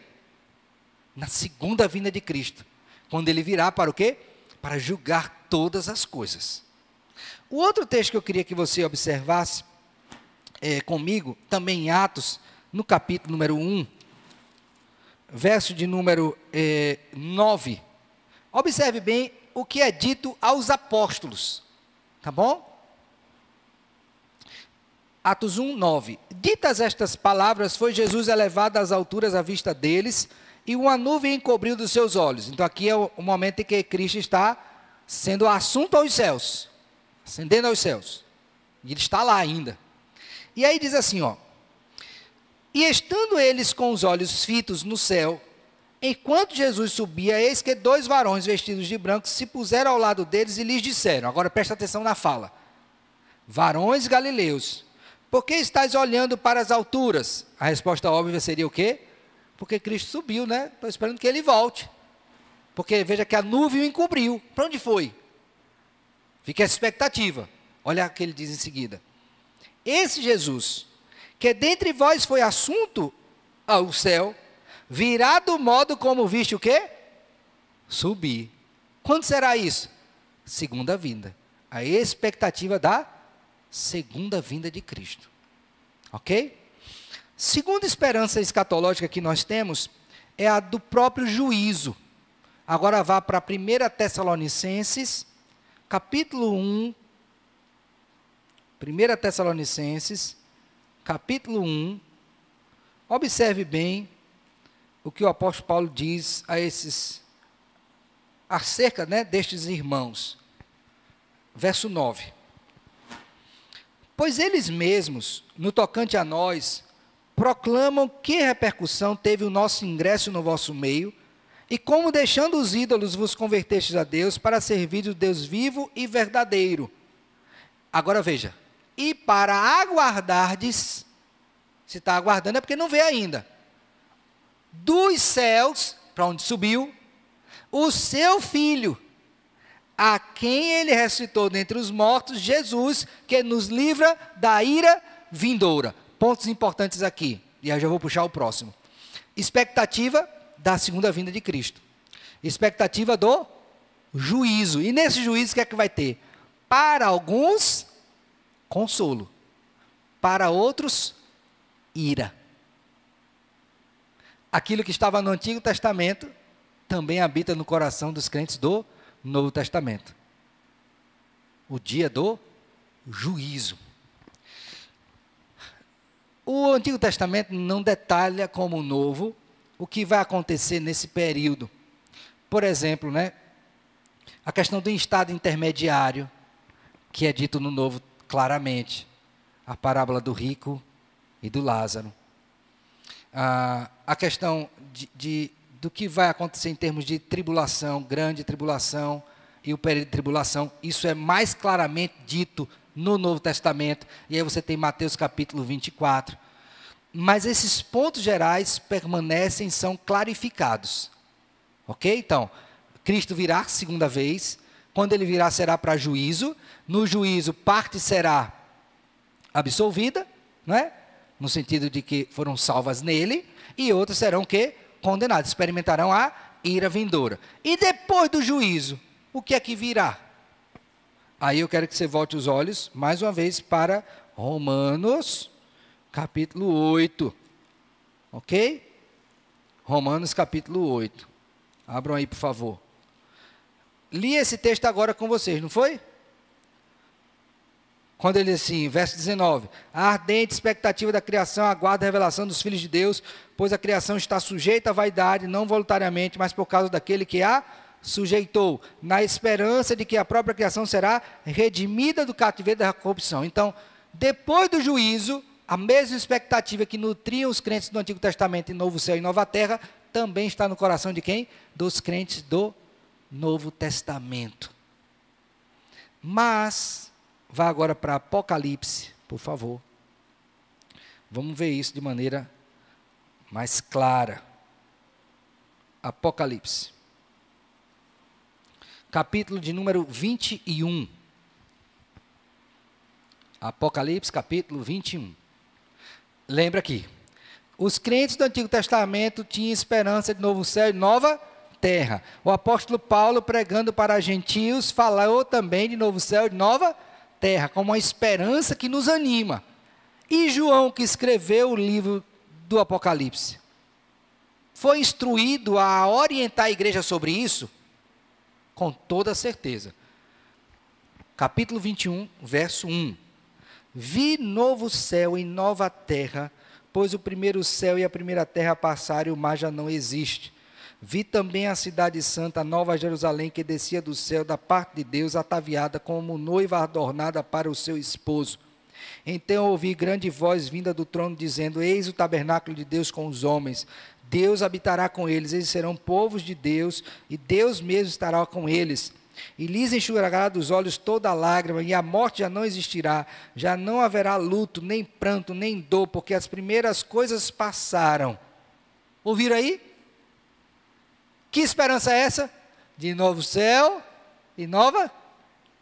Na segunda vinda de Cristo. Quando ele virá para o quê? para julgar todas as coisas. O outro texto que eu queria que você observasse é, comigo, também em Atos, no capítulo número 1, verso de número é, 9. Observe bem o que é dito aos apóstolos, tá bom? Atos 1, 9. Ditas estas palavras, foi Jesus elevado às alturas à vista deles, e uma nuvem encobriu dos seus olhos. Então aqui é o momento em que Cristo está sendo assunto aos céus, ascendendo aos céus. E ele está lá ainda. E aí diz assim, ó: E estando eles com os olhos fitos no céu, enquanto Jesus subia, eis que dois varões vestidos de branco se puseram ao lado deles e lhes disseram: Agora presta atenção na fala. Varões galileus, por que estáis olhando para as alturas? A resposta óbvia seria o quê? Porque Cristo subiu, né? Estou esperando que ele volte. Porque veja que a nuvem o encobriu. Para onde foi? Fica essa expectativa. Olha o que ele diz em seguida. Esse Jesus, que dentre vós foi assunto ao céu, virá do modo como viste o quê? Subir. Quando será isso? Segunda vinda. A expectativa da segunda vinda de Cristo. Ok? Segunda esperança escatológica que nós temos é a do próprio juízo. Agora vá para 1 Tessalonicenses, capítulo 1. 1 Tessalonicenses, capítulo 1. Observe bem o que o apóstolo Paulo diz a esses acerca né, destes irmãos. Verso 9. Pois eles mesmos, no tocante a nós, proclamam que repercussão teve o nosso ingresso no vosso meio e como deixando os ídolos vos convertestes a Deus para servir o Deus vivo e verdadeiro. Agora veja, e para aguardardes, se está aguardando é porque não vê ainda, dos céus, para onde subiu, o seu filho, a quem ele ressuscitou dentre os mortos, Jesus, que nos livra da ira vindoura. Pontos importantes aqui, e aí já vou puxar o próximo. Expectativa da segunda vinda de Cristo. Expectativa do juízo. E nesse juízo, o que é que vai ter? Para alguns, consolo. Para outros, ira. Aquilo que estava no Antigo Testamento também habita no coração dos crentes do Novo Testamento. O dia do juízo. O Antigo Testamento não detalha como o Novo o que vai acontecer nesse período. Por exemplo, né, a questão do estado intermediário, que é dito no Novo claramente, a parábola do rico e do Lázaro. Ah, a questão de, de, do que vai acontecer em termos de tribulação, grande tribulação e o período de tribulação, isso é mais claramente dito no Novo Testamento, e aí você tem Mateus capítulo 24, mas esses pontos gerais permanecem, são clarificados. Ok? Então, Cristo virá segunda vez. Quando ele virá, será para juízo. No juízo, parte será absolvida, não é? No sentido de que foram salvas nele, e outras serão que condenadas, experimentarão a ira vindoura. E depois do juízo, o que é que virá? Aí eu quero que você volte os olhos mais uma vez para Romanos capítulo 8. Ok? Romanos capítulo 8. Abram aí, por favor. Li esse texto agora com vocês, não foi? Quando ele diz assim, verso 19: A ardente expectativa da criação aguarda a revelação dos filhos de Deus, pois a criação está sujeita à vaidade, não voluntariamente, mas por causa daquele que a sujeitou, na esperança de que a própria criação será redimida do cativeiro da corrupção. Então, depois do juízo, a mesma expectativa que nutria os crentes do Antigo Testamento em Novo Céu e Nova Terra também está no coração de quem? Dos crentes do Novo Testamento. Mas, vá agora para Apocalipse, por favor. Vamos ver isso de maneira mais clara. Apocalipse. Capítulo de número 21. Apocalipse, capítulo 21. Lembra aqui. Os crentes do Antigo Testamento tinham esperança de novo céu e nova terra. O apóstolo Paulo, pregando para gentios, falou também de novo céu e nova terra, como uma esperança que nos anima. E João, que escreveu o livro do Apocalipse, foi instruído a orientar a igreja sobre isso? Com toda certeza. Capítulo 21, verso 1. Vi novo céu e nova terra, pois o primeiro céu e a primeira terra passaram e o mar já não existe. Vi também a cidade santa, nova Jerusalém, que descia do céu da parte de Deus, ataviada como noiva adornada para o seu esposo. Então ouvi grande voz vinda do trono, dizendo: Eis o tabernáculo de Deus com os homens. Deus habitará com eles, eles serão povos de Deus, e Deus mesmo estará com eles. E lhes enxugará dos olhos toda lágrima, e a morte já não existirá, já não haverá luto, nem pranto, nem dor, porque as primeiras coisas passaram. Ouviram aí? Que esperança é essa? De novo céu e nova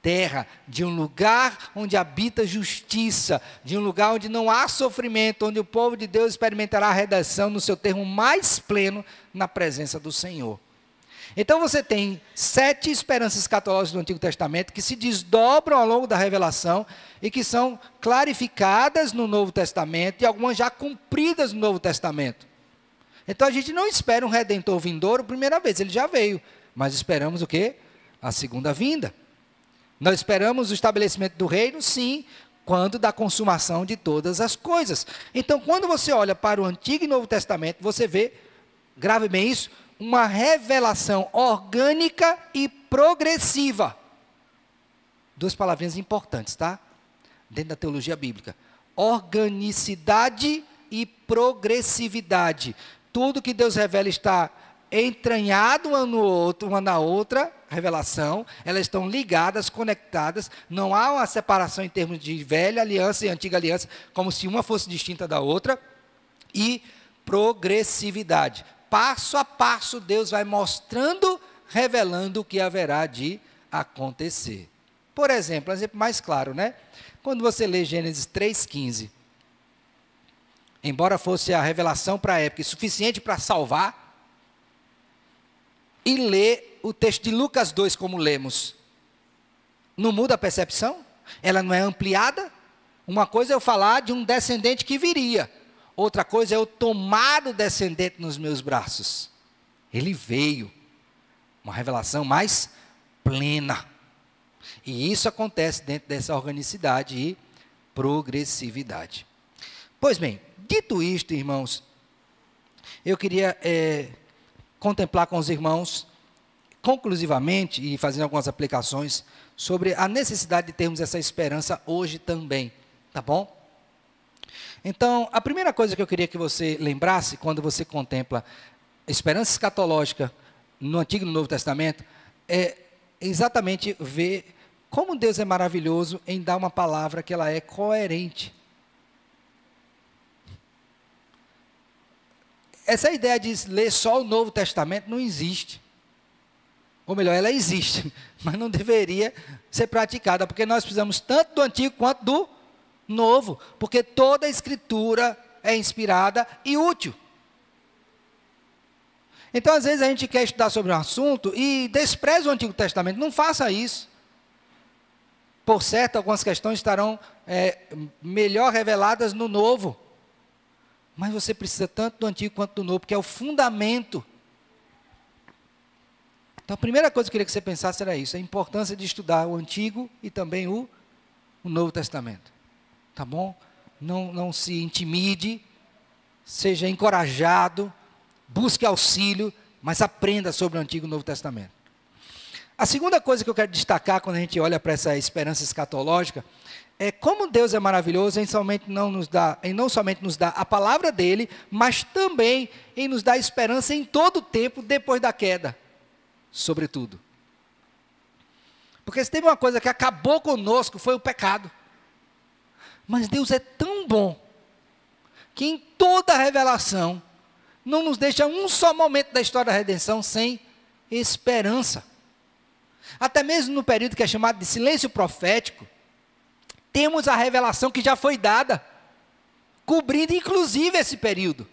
terra, de um lugar onde habita justiça, de um lugar onde não há sofrimento, onde o povo de Deus experimentará a redenção no seu termo mais pleno na presença do Senhor. Então você tem sete esperanças escatológicas do Antigo Testamento que se desdobram ao longo da revelação e que são clarificadas no Novo Testamento e algumas já cumpridas no Novo Testamento. Então a gente não espera um redentor vindouro primeira vez, ele já veio, mas esperamos o quê? A segunda vinda. Nós esperamos o estabelecimento do reino, sim, quando da consumação de todas as coisas. Então, quando você olha para o Antigo e Novo Testamento, você vê, grave bem isso, uma revelação orgânica e progressiva. Duas palavrinhas importantes, tá? Dentro da teologia bíblica: organicidade e progressividade tudo que Deus revela está entranhado uma no outro, uma na outra revelação, elas estão ligadas, conectadas, não há uma separação em termos de velha aliança e antiga aliança, como se uma fosse distinta da outra, e progressividade. Passo a passo, Deus vai mostrando, revelando o que haverá de acontecer. Por exemplo, um exemplo mais claro, né? Quando você lê Gênesis 3,15, embora fosse a revelação para a época suficiente para salvar, e ler o texto de Lucas 2 como lemos. Não muda a percepção? Ela não é ampliada? Uma coisa é eu falar de um descendente que viria, outra coisa é eu tomar o descendente nos meus braços. Ele veio. Uma revelação mais plena. E isso acontece dentro dessa organicidade e progressividade. Pois bem, Dito isto, irmãos, eu queria é, contemplar com os irmãos, conclusivamente, e fazendo algumas aplicações, sobre a necessidade de termos essa esperança hoje também, tá bom? Então, a primeira coisa que eu queria que você lembrasse, quando você contempla esperança escatológica no Antigo e no Novo Testamento, é exatamente ver como Deus é maravilhoso em dar uma palavra que ela é coerente essa ideia de ler só o Novo Testamento não existe. Ou melhor, ela existe, <laughs> mas não deveria ser praticada, porque nós precisamos tanto do Antigo quanto do Novo, porque toda a Escritura é inspirada e útil. Então, às vezes, a gente quer estudar sobre um assunto e despreza o Antigo Testamento. Não faça isso. Por certo, algumas questões estarão é, melhor reveladas no Novo. Mas você precisa tanto do antigo quanto do novo, porque é o fundamento. Então a primeira coisa que eu queria que você pensasse era isso, a importância de estudar o Antigo e também o, o Novo Testamento. Tá bom? Não, não se intimide, seja encorajado, busque auxílio, mas aprenda sobre o Antigo e o Novo Testamento. A segunda coisa que eu quero destacar quando a gente olha para essa esperança escatológica é como Deus é maravilhoso em, somente não nos dá, em não somente nos dar a palavra dele, mas também em nos dar esperança em todo o tempo depois da queda, sobretudo. Porque se teve uma coisa que acabou conosco foi o pecado. Mas Deus é tão bom que em toda a revelação não nos deixa um só momento da história da redenção sem esperança. Até mesmo no período que é chamado de silêncio profético, temos a revelação que já foi dada, cobrindo inclusive esse período.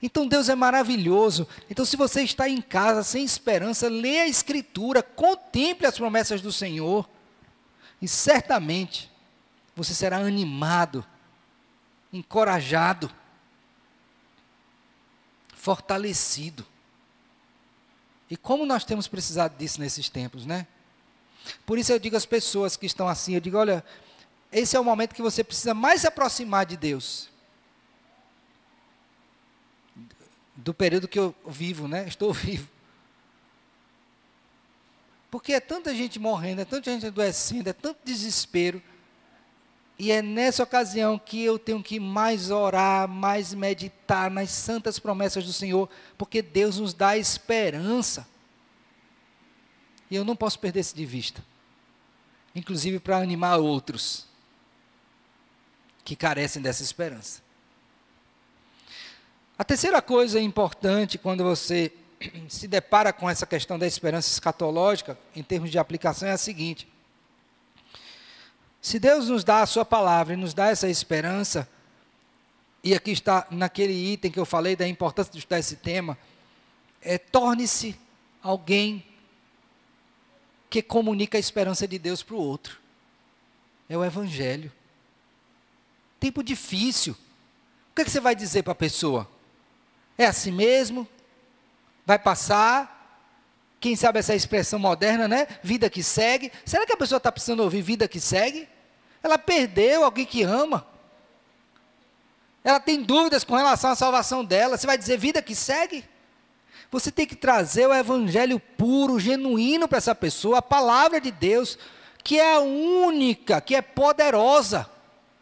Então Deus é maravilhoso. Então, se você está em casa sem esperança, leia a Escritura, contemple as promessas do Senhor, e certamente você será animado, encorajado, fortalecido. E como nós temos precisado disso nesses tempos, né? Por isso eu digo às pessoas que estão assim, eu digo, olha, esse é o momento que você precisa mais se aproximar de Deus. do período que eu vivo, né? Estou <laughs> vivo. Porque é tanta gente morrendo, é tanta gente adoecendo, é tanto desespero. E é nessa ocasião que eu tenho que mais orar, mais meditar nas santas promessas do Senhor, porque Deus nos dá esperança. E eu não posso perder isso de vista. Inclusive para animar outros que carecem dessa esperança. A terceira coisa importante quando você <clears throat> se depara com essa questão da esperança escatológica, em termos de aplicação, é a seguinte: se Deus nos dá a Sua palavra e nos dá essa esperança, e aqui está naquele item que eu falei da importância de estudar esse tema, é torne-se alguém que comunica a esperança de Deus para o outro. É o Evangelho. Tempo difícil. O que, é que você vai dizer para a pessoa? É assim mesmo? vai passar. Quem sabe essa expressão moderna, né? Vida que segue. Será que a pessoa está precisando ouvir vida que segue? Ela perdeu alguém que ama. Ela tem dúvidas com relação à salvação dela. Você vai dizer vida que segue? Você tem que trazer o evangelho puro, genuíno para essa pessoa, a palavra de Deus, que é a única, que é poderosa.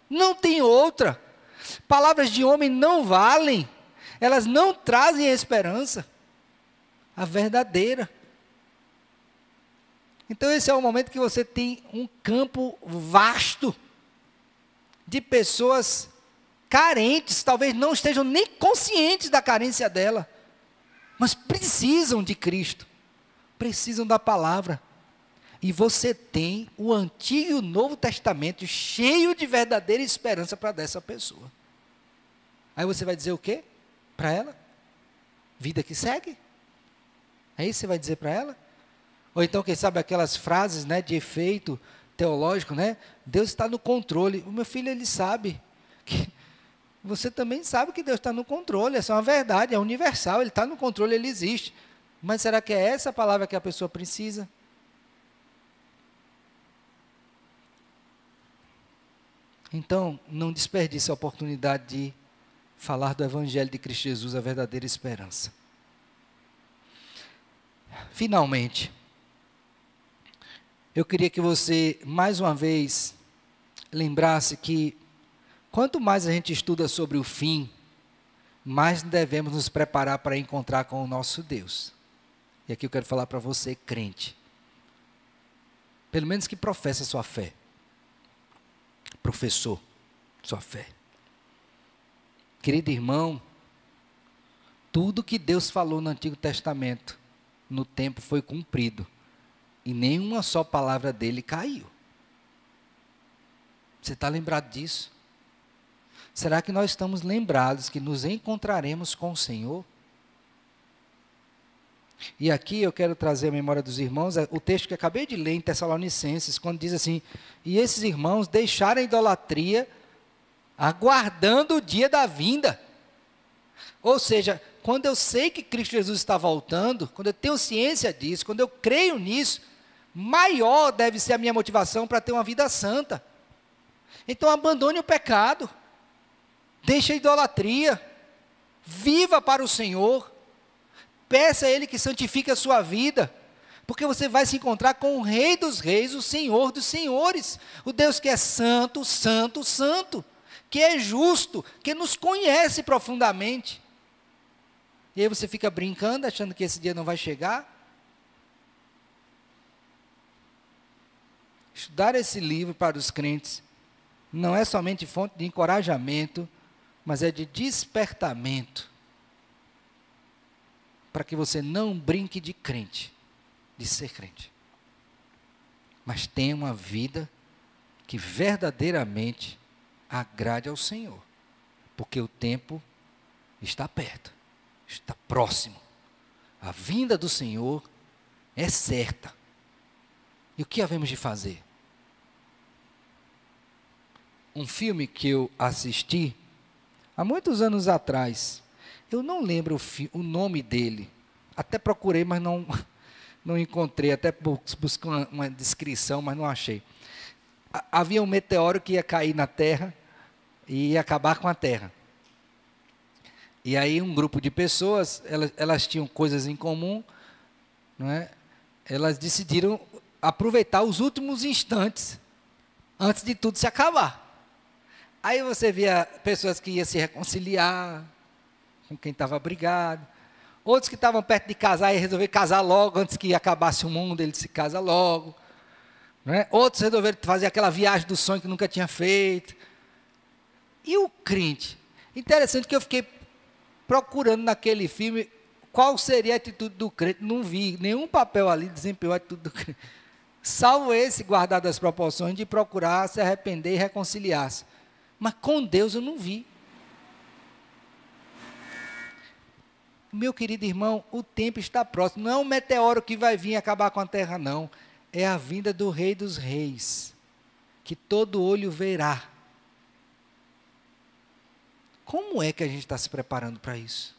Não tem outra. Palavras de homem não valem. Elas não trazem esperança a verdadeira. Então, esse é o momento que você tem um campo vasto de pessoas carentes, talvez não estejam nem conscientes da carência dela, mas precisam de Cristo, precisam da palavra. E você tem o Antigo e o Novo Testamento cheio de verdadeira esperança para dessa pessoa. Aí você vai dizer o quê para ela? Vida que segue. É isso que você vai dizer para ela? Ou então, quem sabe aquelas frases né, de efeito teológico, né? Deus está no controle. O meu filho, ele sabe que <laughs> você também sabe que Deus está no controle. Essa é uma verdade, é universal. Ele está no controle, ele existe. Mas será que é essa palavra que a pessoa precisa? Então, não desperdice a oportunidade de falar do Evangelho de Cristo Jesus, a verdadeira esperança. Finalmente, eu queria que você, mais uma vez, lembrasse que quanto mais a gente estuda sobre o fim, mais devemos nos preparar para encontrar com o nosso Deus. E aqui eu quero falar para você, crente. Pelo menos que professa sua fé. Professor, sua fé. Querido irmão, tudo que Deus falou no Antigo Testamento no tempo foi cumprido. E nenhuma só palavra dele caiu. Você está lembrado disso? Será que nós estamos lembrados que nos encontraremos com o Senhor? E aqui eu quero trazer a memória dos irmãos, é o texto que acabei de ler em Tessalonicenses, quando diz assim: E esses irmãos deixaram a idolatria, aguardando o dia da vinda. Ou seja, quando eu sei que Cristo Jesus está voltando, quando eu tenho ciência disso, quando eu creio nisso, maior deve ser a minha motivação para ter uma vida santa. Então abandone o pecado, deixe a idolatria, viva para o Senhor, peça a Ele que santifique a sua vida, porque você vai se encontrar com o Rei dos Reis, o Senhor dos Senhores, o Deus que é santo, santo, santo, que é justo, que nos conhece profundamente. E aí você fica brincando, achando que esse dia não vai chegar. Estudar esse livro para os crentes não é somente fonte de encorajamento, mas é de despertamento. Para que você não brinque de crente, de ser crente. Mas tenha uma vida que verdadeiramente agrade ao Senhor. Porque o tempo está perto está próximo. A vinda do Senhor é certa. E o que havemos de fazer? Um filme que eu assisti há muitos anos atrás, eu não lembro o, o nome dele. Até procurei, mas não, <laughs> não encontrei. Até busquei uma, uma descrição, mas não achei. Havia um meteoro que ia cair na Terra e ia acabar com a Terra. E aí um grupo de pessoas, elas, elas tinham coisas em comum, não é? elas decidiram aproveitar os últimos instantes antes de tudo se acabar. Aí você via pessoas que iam se reconciliar com quem estava brigado, outros que estavam perto de casar e resolveram casar logo antes que acabasse o mundo, ele se casa logo. É? Outros resolveram fazer aquela viagem do sonho que nunca tinha feito. E o crente? Interessante que eu fiquei procurando naquele filme qual seria a atitude do crente. Não vi nenhum papel ali desempenhou a atitude do crente. Salvo esse, guardado as proporções, de procurar se arrepender e reconciliar-se. Mas com Deus eu não vi. Meu querido irmão, o tempo está próximo. Não é um meteoro que vai vir acabar com a terra, não. É a vinda do Rei dos Reis, que todo olho verá como é que a gente está se preparando para isso?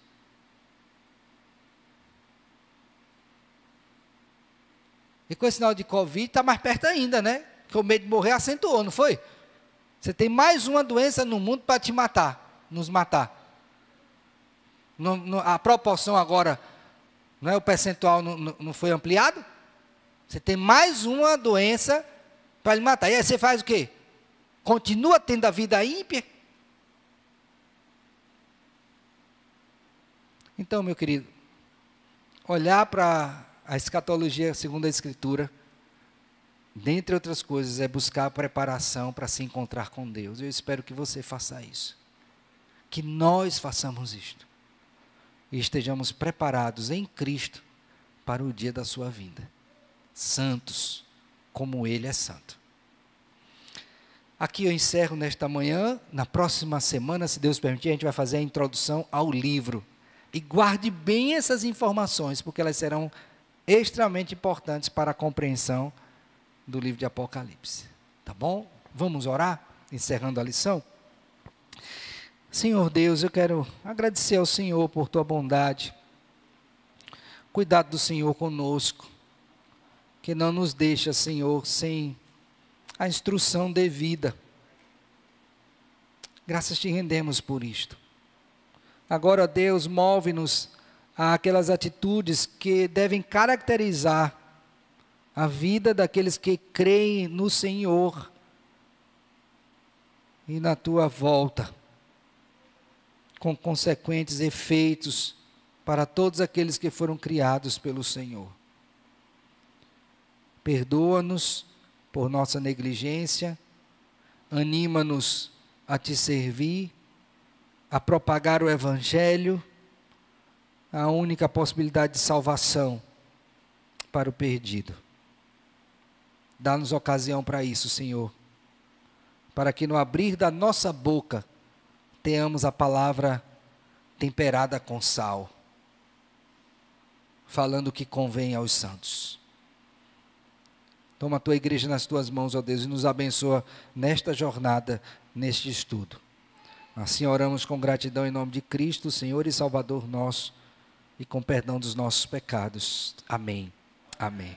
E com esse sinal de Covid está mais perto ainda, né? Que o medo de morrer acentuou, não foi? Você tem mais uma doença no mundo para te matar, nos matar. A proporção agora, não é, o percentual não, não, foi ampliado? Você tem mais uma doença para lhe matar. E aí você faz o quê? Continua tendo a vida ímpia? Então, meu querido, olhar para a escatologia segundo a Escritura, dentre outras coisas, é buscar preparação para se encontrar com Deus. Eu espero que você faça isso. Que nós façamos isto. E estejamos preparados em Cristo para o dia da sua vinda. Santos, como Ele é santo. Aqui eu encerro nesta manhã. Na próxima semana, se Deus permitir, a gente vai fazer a introdução ao livro e guarde bem essas informações, porque elas serão extremamente importantes para a compreensão do livro de Apocalipse. Tá bom? Vamos orar, encerrando a lição? Senhor Deus, eu quero agradecer ao Senhor por tua bondade, cuidado do Senhor conosco, que não nos deixa, Senhor, sem a instrução devida. Graças te rendemos por isto. Agora, Deus, move-nos àquelas atitudes que devem caracterizar a vida daqueles que creem no Senhor e na tua volta, com consequentes efeitos para todos aqueles que foram criados pelo Senhor. Perdoa-nos por nossa negligência, anima-nos a te servir a propagar o Evangelho, a única possibilidade de salvação para o perdido. Dá-nos ocasião para isso, Senhor, para que no abrir da nossa boca tenhamos a palavra temperada com sal, falando o que convém aos santos. Toma a tua igreja nas tuas mãos, ó Deus, e nos abençoa nesta jornada, neste estudo. Assim oramos com gratidão em nome de Cristo, Senhor e Salvador nosso, e com perdão dos nossos pecados. Amém. Amém.